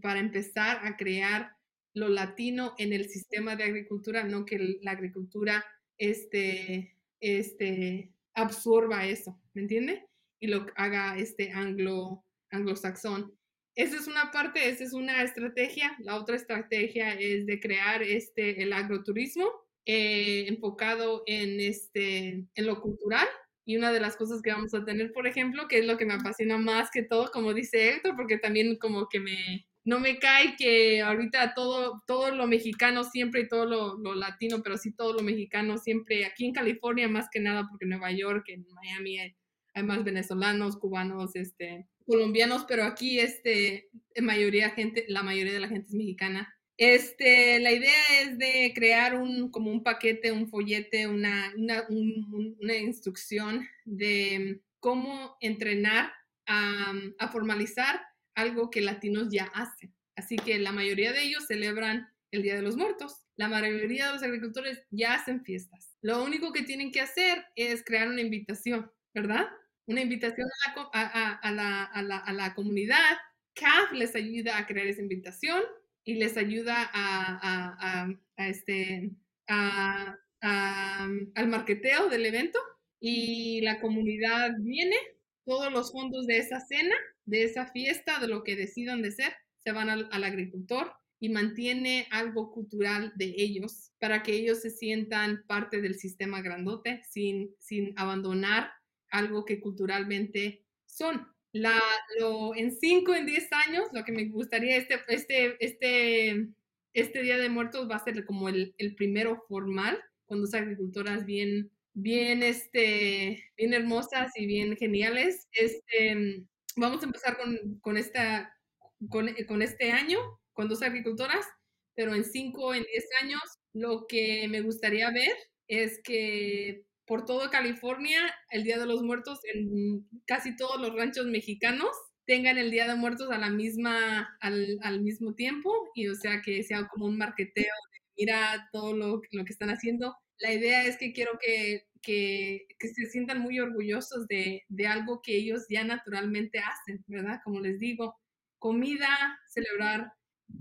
para empezar a crear lo latino en el sistema de agricultura, no que la agricultura este, este, absorba eso, ¿me entiende? Y lo haga este anglo, anglosaxón. Esa es una parte, esa es una estrategia. La otra estrategia es de crear este, el agroturismo eh, enfocado en, este, en lo cultural, Y una de las cosas que vamos a tener, por ejemplo, que es lo que me apasiona más que todo, como dice Héctor, porque también como que me, no me cae que ahorita todo, todo lo mexicano siempre y todo lo, latino, pero sí todo lo mexicano siempre, aquí en California más que nada, porque en Nueva York, en Miami hay, hay más venezolanos, cubanos, este, colombianos, pero aquí este, mayoría gente, la mayoría de la gente es mexicana. Este, la idea es de crear un, como un paquete, un follete, una, una, una instrucción de cómo entrenar a, formalizar algo que latinos ya hacen. Así que la mayoría de ellos celebran el Día de los Muertos. La mayoría de los agricultores ya hacen fiestas. Lo único que tienen que hacer es crear una invitación, ¿verdad? Una invitación a la, a, la, a la, comunidad. CAF les ayuda a crear esa invitación y les ayuda a, este, al marketeo del evento y la comunidad viene, todos los fondos de esa cena, de esa fiesta, de lo que decidan de ser, se van al, al agricultor y mantiene algo cultural de ellos para que ellos se sientan parte del sistema grandote sin, sin abandonar algo que culturalmente son la, lo, en 5, en 10 años, lo que me gustaría, este, este, este, este Día de Muertos va a ser como el, el primero formal, con dos agricultoras bien, bien, este, bien hermosas y bien geniales. Este, vamos a empezar con, con, esta, con, con este año, con dos agricultoras, pero en 5, en 10 años, lo que me gustaría ver es que por todo California el Día de los Muertos en casi todos los ranchos mexicanos tengan el Día de Muertos a la misma, al, al mismo tiempo y o sea que sea como un marketeo de mira todo lo, lo que están haciendo. La idea es que quiero que, que, que se sientan muy orgullosos de, de, algo que ellos ya naturalmente hacen, ¿verdad? Como les digo, comida, celebrar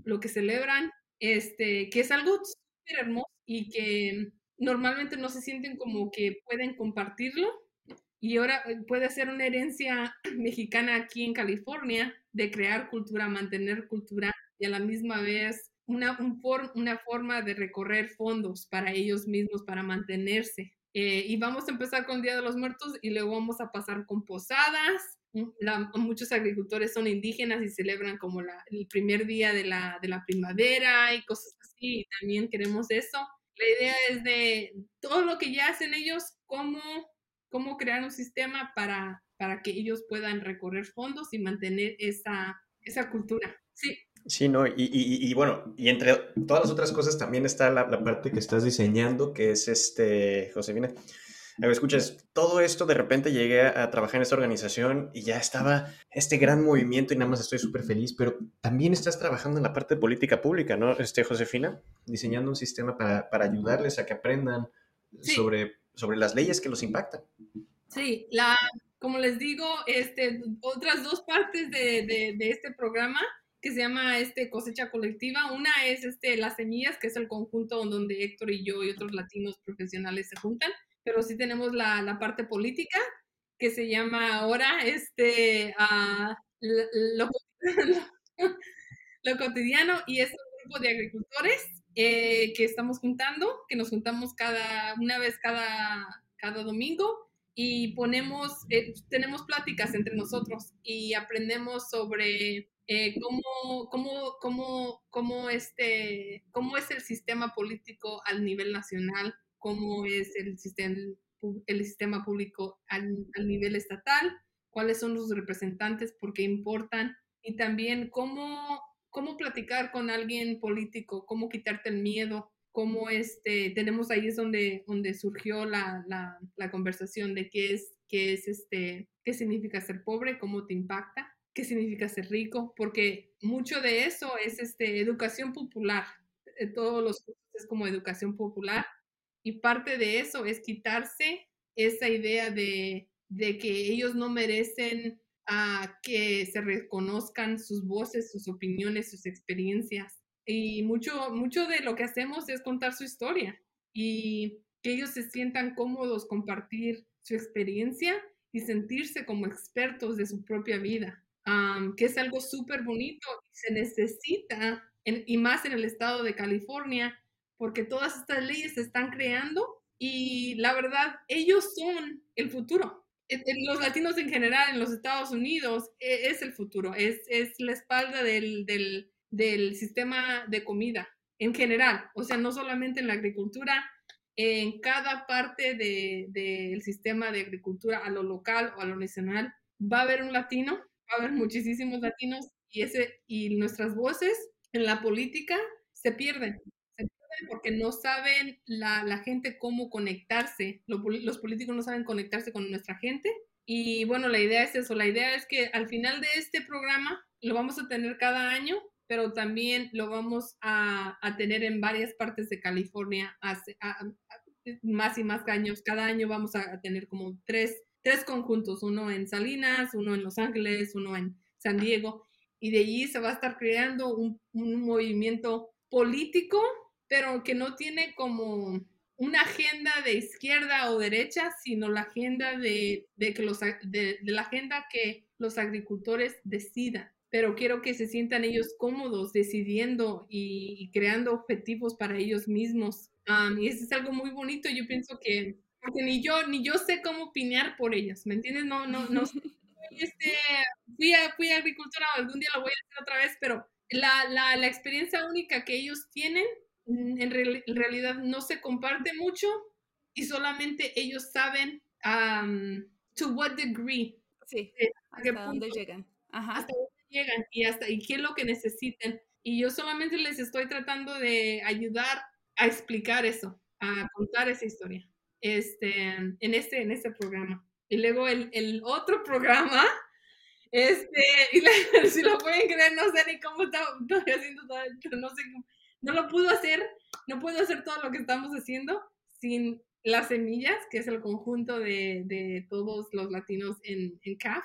lo que celebran, este, que es algo súper hermoso y que normalmente no se sienten como que pueden compartirlo y ahora eh, puede ser una herencia mexicana aquí en California de crear cultura, mantener cultura y a la misma vez una, un una forma de recorrer fondos para ellos mismos, para mantenerse. Eh, y vamos a empezar con Día de los Muertos y luego vamos a pasar con posadas. La, muchos agricultores son indígenas y celebran como el primer día de la, de la primavera y cosas así. Y también queremos eso la idea es de todo lo que ya hacen ellos, cómo, cómo crear un sistema para, para que ellos puedan recorrer fondos y mantener esa, esa cultura. Sí.
Sí, no, y, y, y, bueno, y entre todas las otras cosas también está la, la parte que estás diseñando, que es este, Josefina, a ver, escuchas, todo esto de repente llegué a, trabajar en esta organización y ya estaba este gran movimiento y nada más estoy súper feliz, pero también estás trabajando en la parte de política pública, ¿no, este, Josefina? Diseñando un sistema para, para ayudarles a que aprendan sobre, sobre las leyes que los impactan.
Sí, la, como les digo, este, otras dos partes de, de, de este programa que se llama este cosecha colectiva. Una es este las semillas, que es el conjunto donde Héctor y yo y otros latinos profesionales se juntan pero sí tenemos la, la parte política que se llama ahora este, uh, lo, lo, cotidiano y es un grupo de agricultores eh, que estamos juntando, que nos juntamos cada, una vez cada, cada domingo y ponemos, eh, tenemos pláticas entre nosotros y aprendemos sobre eh, cómo, cómo, cómo, cómo, este, cómo es el sistema político al nivel nacional, cómo es el sistema, el sistema público al, al nivel estatal, cuáles son los representantes, por qué importan, y también cómo, cómo platicar con alguien político, cómo quitarte el miedo, cómo este, tenemos ahí es donde, donde surgió la, la, la conversación de qué es, qué es este, qué significa ser pobre, cómo te impacta, qué significa ser rico, porque mucho de eso es este, educación popular, eh, todos los cursos es como educación popular, y parte de eso es quitarse esa idea de, que ellos no merecen a que se reconozcan sus voces, sus opiniones, sus experiencias. Y mucho, mucho de lo que hacemos es contar su historia y que ellos se sientan cómodos compartir su experiencia y sentirse como expertos de su propia vida, que es algo súper bonito y se necesita, y más en el estado de California, porque todas estas leyes se están creando Y la verdad, ellos son el futuro. Los latinos en general en los Estados Unidos e, es el futuro, es, es la espalda del, del, del sistema de comida en general, o sea, no solamente en la agricultura, en cada parte del de, sistema de agricultura, a lo local o a lo nacional, va a haber un latino, va a haber muchísimos latinos y, ese, y nuestras voces en la política se pierden porque no saben la, la gente cómo conectarse. Los, los, políticos no saben conectarse con nuestra gente. Y bueno, la idea es eso. La idea es que al final de este programa lo vamos a tener cada año, pero también lo vamos a, a tener en varias partes de California hace, más y más años. Cada año vamos a tener como tres, tres conjuntos, uno en Salinas, uno en Los Ángeles, uno en San Diego. Y de allí se va a estar creando un, un movimiento político pero que no tiene como una agenda de izquierda o derecha, sino la agenda de, que los, de, la agenda que los agricultores decidan. Pero quiero que se sientan ellos cómodos decidiendo y, creando objetivos para ellos mismos. y eso es algo muy bonito. Yo pienso que, porque ni yo, ni yo sé cómo opinar por ellos, ¿me entiendes? No, no, no. Este, fui, a, fui a agricultura, algún día lo voy a hacer otra vez, pero la, la, la experiencia única que ellos tienen Mm, en, realidad no se comparte mucho y solamente ellos saben um, to what degree.
Sí, hasta dónde llegan.
Hasta dónde llegan y hasta y qué es lo que necesiten. Y yo solamente les estoy tratando de ayudar a explicar eso, a contar esa historia este, en, este, en este programa. Y luego el, el otro programa, este, y si lo pueden creer, no sé ni cómo está, estoy haciendo todo, no sé cómo no lo pudo hacer, no puedo hacer todo lo que estamos haciendo sin las semillas, que es el conjunto de, todos los latinos en, en, CAF,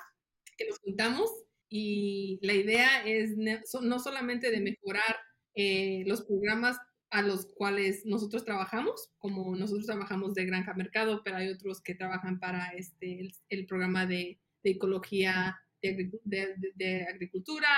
que nos juntamos. Y la idea es no solamente de mejorar eh, los programas a los cuales nosotros trabajamos, como nosotros trabajamos de Granja Mercado, pero hay otros que trabajan para este, el, programa de, ecología de, de, agricultura,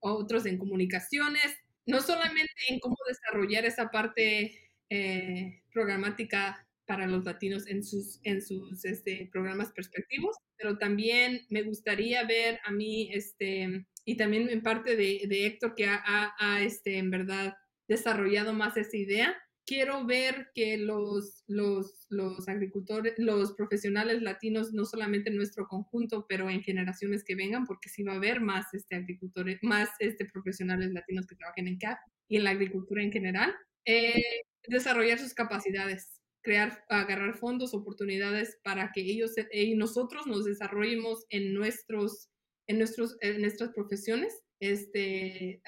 otros en comunicaciones, no solamente en cómo desarrollar esa parte eh, programática para los latinos en sus, en sus este, programas perspectivos, pero también me gustaría ver a mí, este, y también en parte de, de Héctor, que ha, ha, este, en verdad desarrollado más esa idea, quiero ver que los, los, los, agricultores, los profesionales latinos, no solamente en nuestro conjunto, pero en generaciones que vengan, porque sí va a haber más este, agricultores, más este, profesionales latinos que trabajen en CAP y en la agricultura en general, eh, desarrollar sus capacidades, crear, agarrar fondos, oportunidades para que ellos y nosotros nos desarrollemos en, nuestros, en, nuestros, en nuestras profesiones. Este,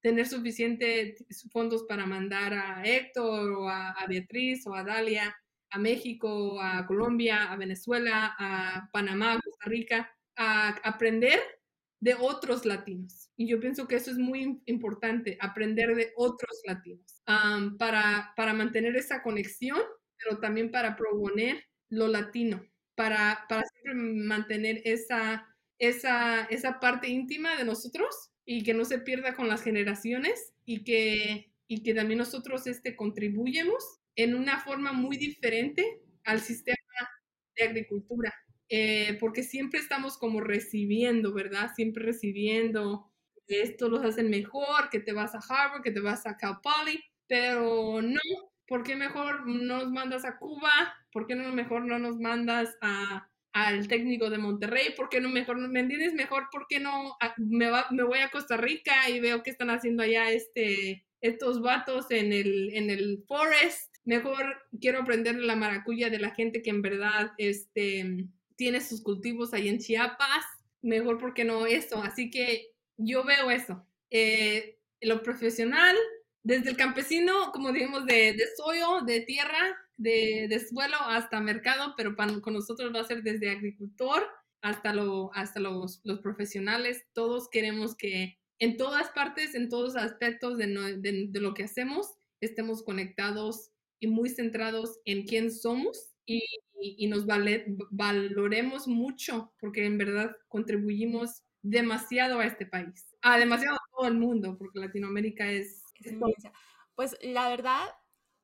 tener suficientes fondos para mandar a Héctor o a, Beatriz o a Dalia a México, a Colombia, a Venezuela, a Panamá, a Costa Rica, a aprender de otros latinos. Y yo pienso que eso es muy importante, aprender de otros latinos, para, para mantener esa conexión, pero también para proponer lo latino, para, para siempre mantener esa, esa, esa parte íntima de nosotros y que no se pierda con las generaciones y que, y que también nosotros este, contribuyemos en una forma muy diferente al sistema de agricultura, eh, porque siempre estamos como recibiendo, ¿verdad? Siempre recibiendo, esto los hacen mejor, que te vas a Harvard, que te vas a Cal Poly, pero no, ¿por qué mejor nos mandas a Cuba? ¿Por qué no mejor no nos mandas a al técnico de Monterrey, ¿por qué no mejor, me entiendes mejor, por qué no ah, me, va, me voy a Costa Rica y veo que están haciendo allá este, estos vatos en el, en el forest? Mejor quiero aprender la maracuya de la gente que en verdad este, tiene sus cultivos ahí en Chiapas, mejor porque no eso. Así que yo veo eso. Eh, lo profesional, desde el campesino, como dijimos, de, de soyo, de tierra, de, suelo hasta mercado, pero con nosotros va a ser desde agricultor hasta, lo, hasta los, los profesionales. Todos queremos que en todas partes, en todos aspectos de, de, lo que hacemos, estemos conectados y muy centrados en quién somos y, y, nos valoremos mucho porque en verdad contribuimos demasiado a este país, a demasiado a todo el mundo, porque Latinoamérica es...
Pues la verdad,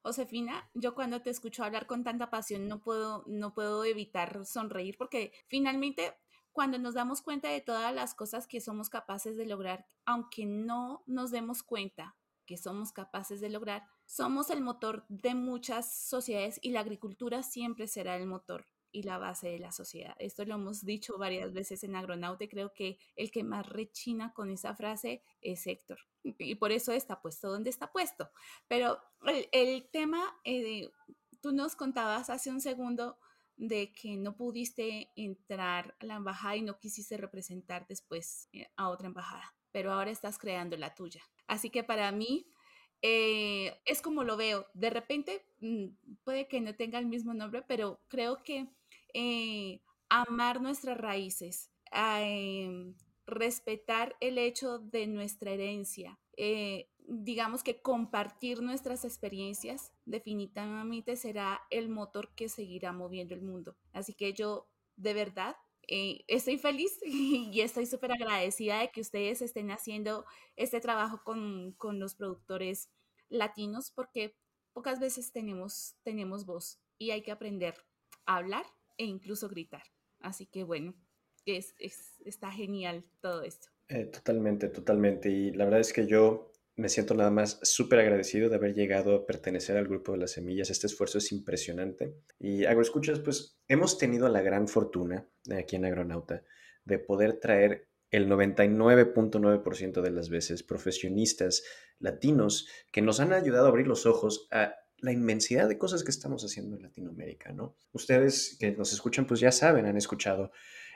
Josefina, yo cuando te escucho hablar con tanta pasión no puedo, no puedo evitar sonreír porque finalmente cuando nos damos cuenta de todas las cosas que somos capaces de lograr, aunque no nos demos cuenta que somos capaces de lograr, somos el motor de muchas sociedades y la agricultura siempre será el motor y la base de la sociedad. Esto lo hemos dicho varias veces en Agronauta y creo que el que más rechina con esa frase es Héctor. Y por eso está puesto donde está puesto. Pero el, tema, eh, tú nos contabas hace un segundo de que no pudiste entrar a la embajada y no quisiste representar después eh, a otra embajada, pero ahora estás creando la tuya. Así que para mí eh, es como lo veo. De repente mm, puede que no tenga el mismo nombre, pero creo que eh, amar nuestras raíces, em, respetar el hecho de nuestra herencia, eh, digamos que compartir nuestras experiencias definitivamente será el motor que seguirá moviendo el mundo. Así que yo de verdad eh, estoy feliz y estoy súper agradecida de que ustedes estén haciendo este trabajo con, con, los productores latinos porque pocas veces tenemos, tenemos voz y hay que aprender a hablar e incluso gritar. Así que bueno, es, está genial todo esto.
Eh, totalmente, totalmente. Y la verdad es que yo me siento nada más súper agradecido de haber llegado a pertenecer al grupo de las semillas. Este esfuerzo es impresionante. Y agroescuchas, pues hemos tenido la gran fortuna aquí en Agronauta de poder traer el 99.9% de las veces profesionistas latinos que nos han ayudado a abrir los ojos a la inmensidad de cosas que estamos haciendo en Latinoamérica, ¿no? Ustedes que nos escuchan, pues ya saben, han escuchado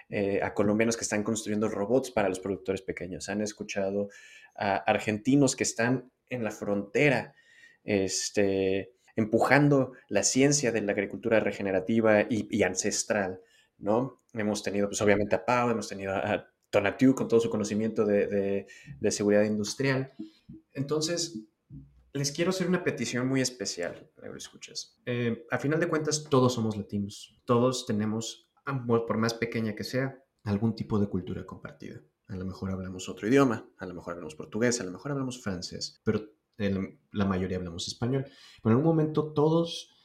eh, a colombianos que están construyendo robots para los productores pequeños, han escuchado a argentinos que están en la frontera, este, empujando la ciencia de la agricultura regenerativa y, ancestral, ¿no? Hemos tenido, pues obviamente a Pau, hemos tenido a Tonatiu con todo su conocimiento de, de seguridad industrial. Entonces, les quiero hacer una petición muy especial, escuchas. Eh, a final de cuentas, todos somos latinos. Todos tenemos, por más pequeña que sea, algún tipo de cultura compartida. A lo mejor hablamos otro idioma, a lo mejor hablamos portugués, a lo mejor hablamos francés, pero la mayoría hablamos español. Pero en un momento todos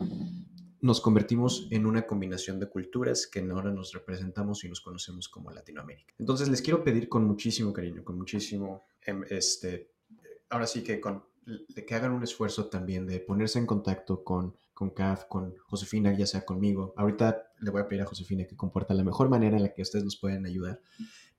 nos convertimos en una combinación de culturas que ahora nos representamos y nos conocemos como Latinoamérica. Entonces les quiero pedir con muchísimo cariño, con muchísimo, em, este, ahora sí que con que hagan un esfuerzo también de ponerse en contacto con, con CAF, con Josefina, ya sea conmigo. Ahorita le voy a pedir a Josefina que comporta la mejor manera en la que ustedes nos pueden ayudar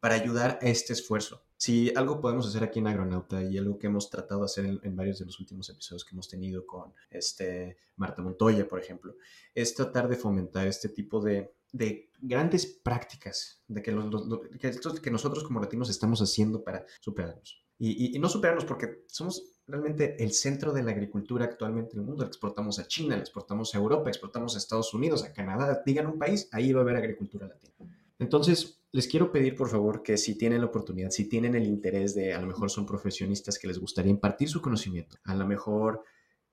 para ayudar a este esfuerzo. Si algo podemos hacer aquí en Agronauta y algo que hemos tratado de hacer en, varios de los últimos episodios que hemos tenido con este, Marta Montoya, por ejemplo, es tratar de fomentar este tipo de, de grandes prácticas de que, los, que, que, nosotros como latinos estamos haciendo para superarnos. Y, y, no superarnos porque somos realmente el centro de la agricultura actualmente en el mundo. Le exportamos a China, le exportamos a Europa, exportamos a Estados Unidos, a Canadá. Digan un país, ahí va a haber agricultura latina. Entonces, les quiero pedir por favor que si tienen la oportunidad, si tienen el interés de, a lo mejor son profesionistas que les gustaría impartir su conocimiento, a lo mejor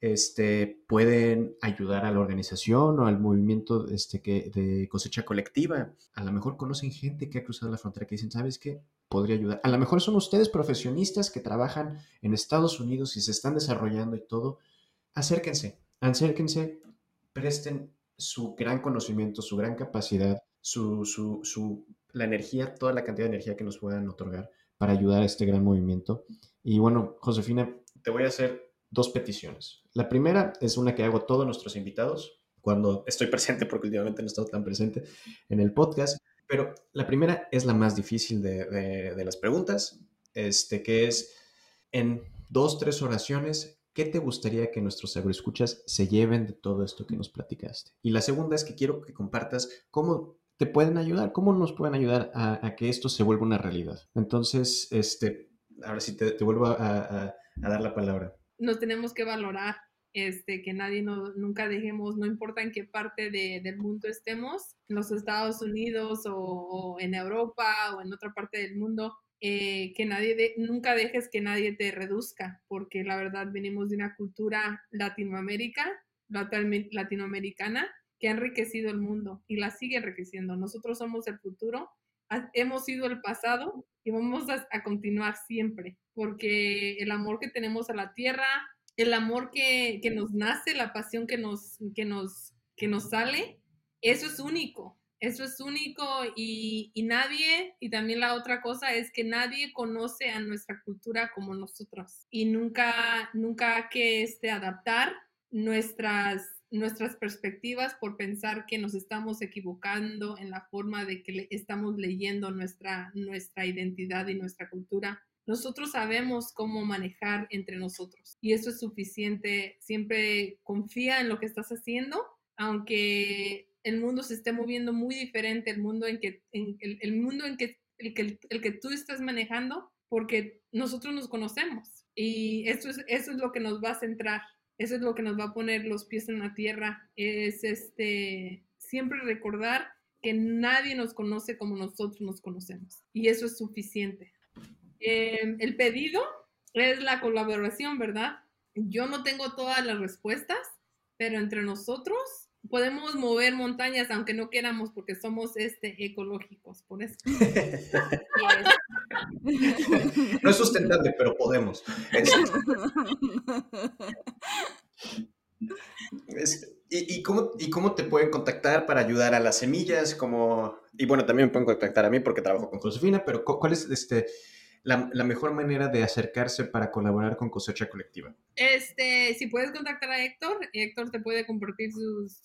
este, pueden ayudar a la organización o al movimiento este, que, de cosecha colectiva. A lo mejor conocen gente que ha cruzado la frontera que dicen, ¿sabes qué? Podría ayudar. A lo mejor son ustedes profesionistas que trabajan en Estados Unidos y se están desarrollando y todo. Acérquense, acérquense, presten su gran conocimiento, su gran capacidad, su, su, su, la energía, toda la cantidad de energía que nos puedan otorgar para ayudar a este gran movimiento. Y bueno, Josefina, te voy a hacer dos peticiones. La primera es una que hago a todos nuestros invitados cuando estoy presente, porque últimamente no he estado tan presente en el podcast. Pero la primera es la más difícil de, las preguntas, este, que es en dos, tres oraciones, ¿qué te gustaría que nuestros agroescuchas se lleven de todo esto que nos platicaste? Y la segunda es que quiero que compartas cómo te pueden ayudar, cómo nos pueden ayudar a, que esto se vuelva una realidad. Entonces, este, ahora sí te, vuelvo a dar la palabra
nos tenemos que valorar, este, que nadie no, nunca dejemos, no importa en qué parte del mundo estemos, en los Estados Unidos o, en Europa o en otra parte del mundo, eh, que nadie nunca dejes que nadie te reduzca, porque la verdad venimos de una cultura latinoamérica, latinoamericana, que ha enriquecido el mundo y la sigue enriqueciendo. Nosotros somos el futuro, hemos sido el pasado y vamos a, continuar siempre, porque el amor que tenemos a la tierra, el amor que, que, nos nace, la pasión que nos, que, nos, que nos sale, eso es único. Eso es único y, y, nadie, y también la otra cosa es que nadie conoce a nuestra cultura como nosotros y nunca, nunca que este, adaptar nuestras, nuestras perspectivas por pensar que nos estamos equivocando en la forma de que estamos leyendo nuestra, nuestra identidad y nuestra cultura. Nosotros sabemos cómo manejar entre nosotros y eso es suficiente. Siempre confía en lo que estás haciendo, aunque el mundo se esté moviendo muy diferente, el mundo en que, el, mundo en que el, que el que tú estás manejando, porque nosotros nos conocemos y eso es, eso es lo que nos va a centrar, eso es lo que nos va a poner los pies en la tierra, es este, siempre recordar que nadie nos conoce como nosotros nos conocemos y eso es suficiente. Em, el pedido es la colaboración, ¿verdad? Yo no tengo todas las respuestas, pero entre nosotros podemos mover montañas aunque no queramos porque somos este ecológicos, por eso.
no es sustentable, pero podemos. ¿y, cómo, ¿Y cómo te pueden contactar para ayudar a las semillas? Como, y bueno, también me pueden contactar a mí porque trabajo con Josefina, pero ¿cuál es este, la, mejor manera de acercarse para colaborar con Cosecha Colectiva?
Este, si puedes contactar a Héctor, Héctor te puede compartir sus,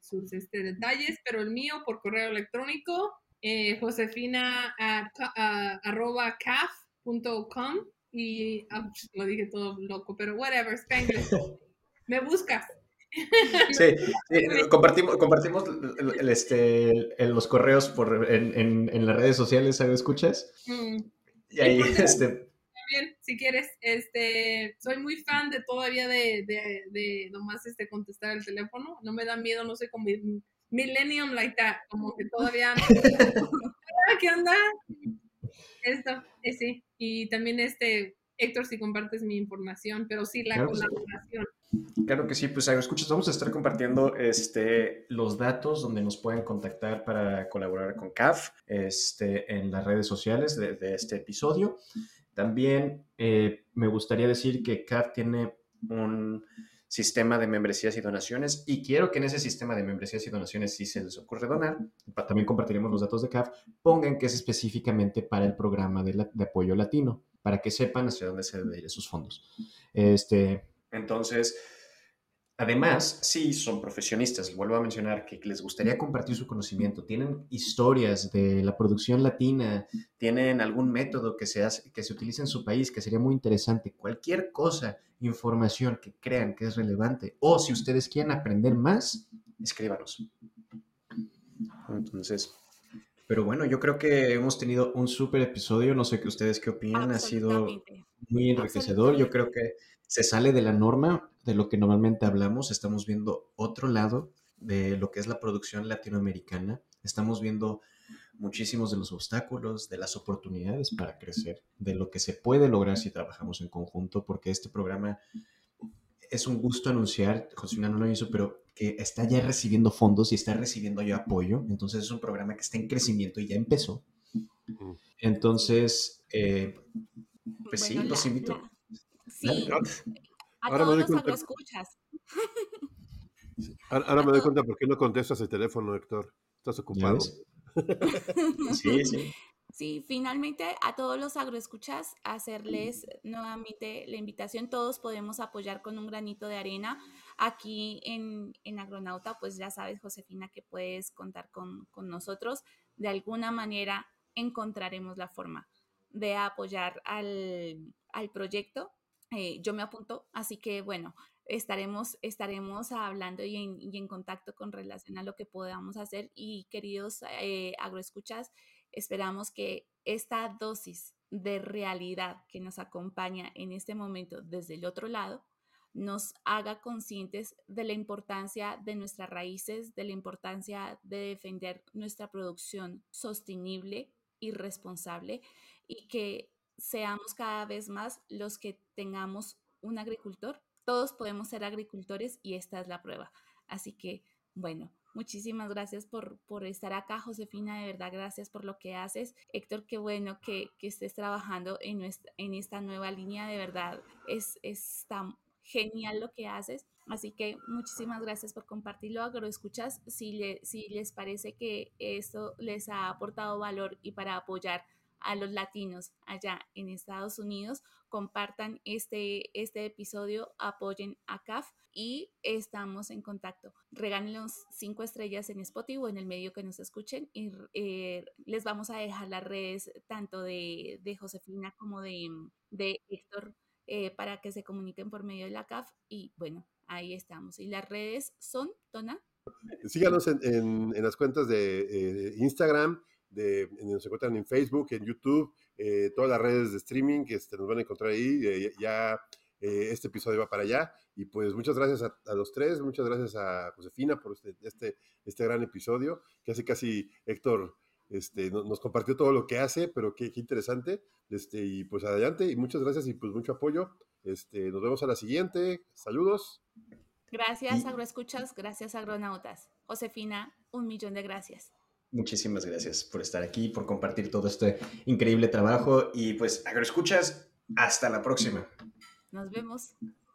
sus, este, detalles, pero el mío por correo electrónico, eh, josefina arroba y ah, lo dije todo loco, pero whatever, Me buscas.
Sí, compartimos, compartimos este, los correos por, en, en, las redes sociales, ¿sabes? ¿Escuchas? Mm. Y ahí, este...
También, si quieres, este, soy muy fan de todavía de, de, de nomás este, contestar el teléfono. No me da miedo, no sé, como millennium like that, como que todavía... ¿Qué onda? Esto, eh, sí. Y también, este, Héctor, si compartes mi información, pero sí, la colaboración.
Claro que sí, pues escuchas, vamos a estar compartiendo este, los datos donde nos pueden contactar para colaborar con CAF este, en las redes sociales de, este episodio. También eh, me gustaría decir que CAF tiene un sistema de membresías y donaciones y quiero que en ese sistema de membresías y donaciones, si se les ocurre donar, también compartiremos los datos de CAF, pongan que es específicamente para el programa de, de apoyo latino, para que sepan hacia dónde se deben ir esos fondos. Este, entonces, además, sí, son profesionistas, vuelvo a mencionar que les gustaría compartir su conocimiento, tienen historias de la producción latina, tienen algún método que se, hace, que se utiliza en su país que sería muy interesante, cualquier cosa, información que crean que es relevante, o si ustedes quieren aprender más, escríbanos. Entonces, pero bueno, yo creo que hemos tenido un súper episodio, no sé qué ustedes qué opinan, ha sido muy enriquecedor, yo creo que se sale de la norma de lo que normalmente hablamos, estamos viendo otro lado de lo que es la producción latinoamericana, estamos viendo muchísimos de los obstáculos, de las oportunidades para crecer, de lo que se puede lograr si trabajamos en conjunto, porque este programa es un gusto anunciar, Josefina no lo hizo, pero que está ya recibiendo fondos y está recibiendo ya apoyo, entonces es un programa que está en crecimiento y ya empezó. Entonces, eh, pues sí, los invito.
Sí. A ahora todos me doy cuenta. escuchas.
Ahora, me doy cuenta por qué no contestas el teléfono, Héctor. Estás ocupado.
sí, sí.
Sí, finalmente a todos los agroescuchas hacerles nuevamente la invitación. Todos podemos apoyar con un granito de arena. Aquí en, en Agronauta, pues ya sabes, Josefina, que puedes contar con, con nosotros. De alguna manera encontraremos la forma de apoyar al, al proyecto eh, yo me apunto, así que bueno, estaremos, estaremos hablando y en, y en, contacto con relación a lo que podamos hacer. Y queridos eh, agroescuchas, esperamos que esta dosis de realidad que nos acompaña en este momento desde el otro lado nos haga conscientes de la importancia de nuestras raíces, de la importancia de defender nuestra producción sostenible y responsable y que seamos cada vez más los que tengamos un agricultor. Todos podemos ser agricultores y esta es la prueba. Así que, bueno, muchísimas gracias por, por estar acá, Josefina, de verdad, gracias por lo que haces. Héctor, qué bueno que, que estés trabajando en, nuestra, en esta nueva línea, de verdad, es, está genial lo que haces. Así que muchísimas gracias por compartirlo, agroescuchas. Si, le, si les parece que esto les ha aportado valor y para apoyar a los latinos allá en Estados Unidos, compartan este, este episodio, apoyen a CAF y estamos en contacto. Regálenos cinco estrellas en Spotify o en el medio que nos escuchen y eh, les vamos a dejar las redes tanto de, Josefina como de, de Héctor eh, para que se comuniquen por medio de la CAF y bueno, ahí estamos. Y las redes son, Tona.
Síganos en, las cuentas de eh, Instagram, de, nos encuentran en Facebook, en YouTube, eh, todas las redes de streaming que este, nos van a encontrar ahí. Eh, ya eh, este episodio va para allá. Y pues muchas gracias a, los tres, muchas gracias a Josefina por este, este, este gran episodio, que hace casi Héctor este, nos, compartió todo lo que hace, pero qué, interesante. Este, y pues adelante, y muchas gracias y pues mucho apoyo. Este, nos vemos a la siguiente. Saludos.
Gracias, agroescuchas. Gracias, agronautas. Josefina, un millón de gracias.
Muchísimas gracias por estar aquí, por compartir todo este increíble trabajo y pues agroescuchas, hasta la próxima.
Nos vemos.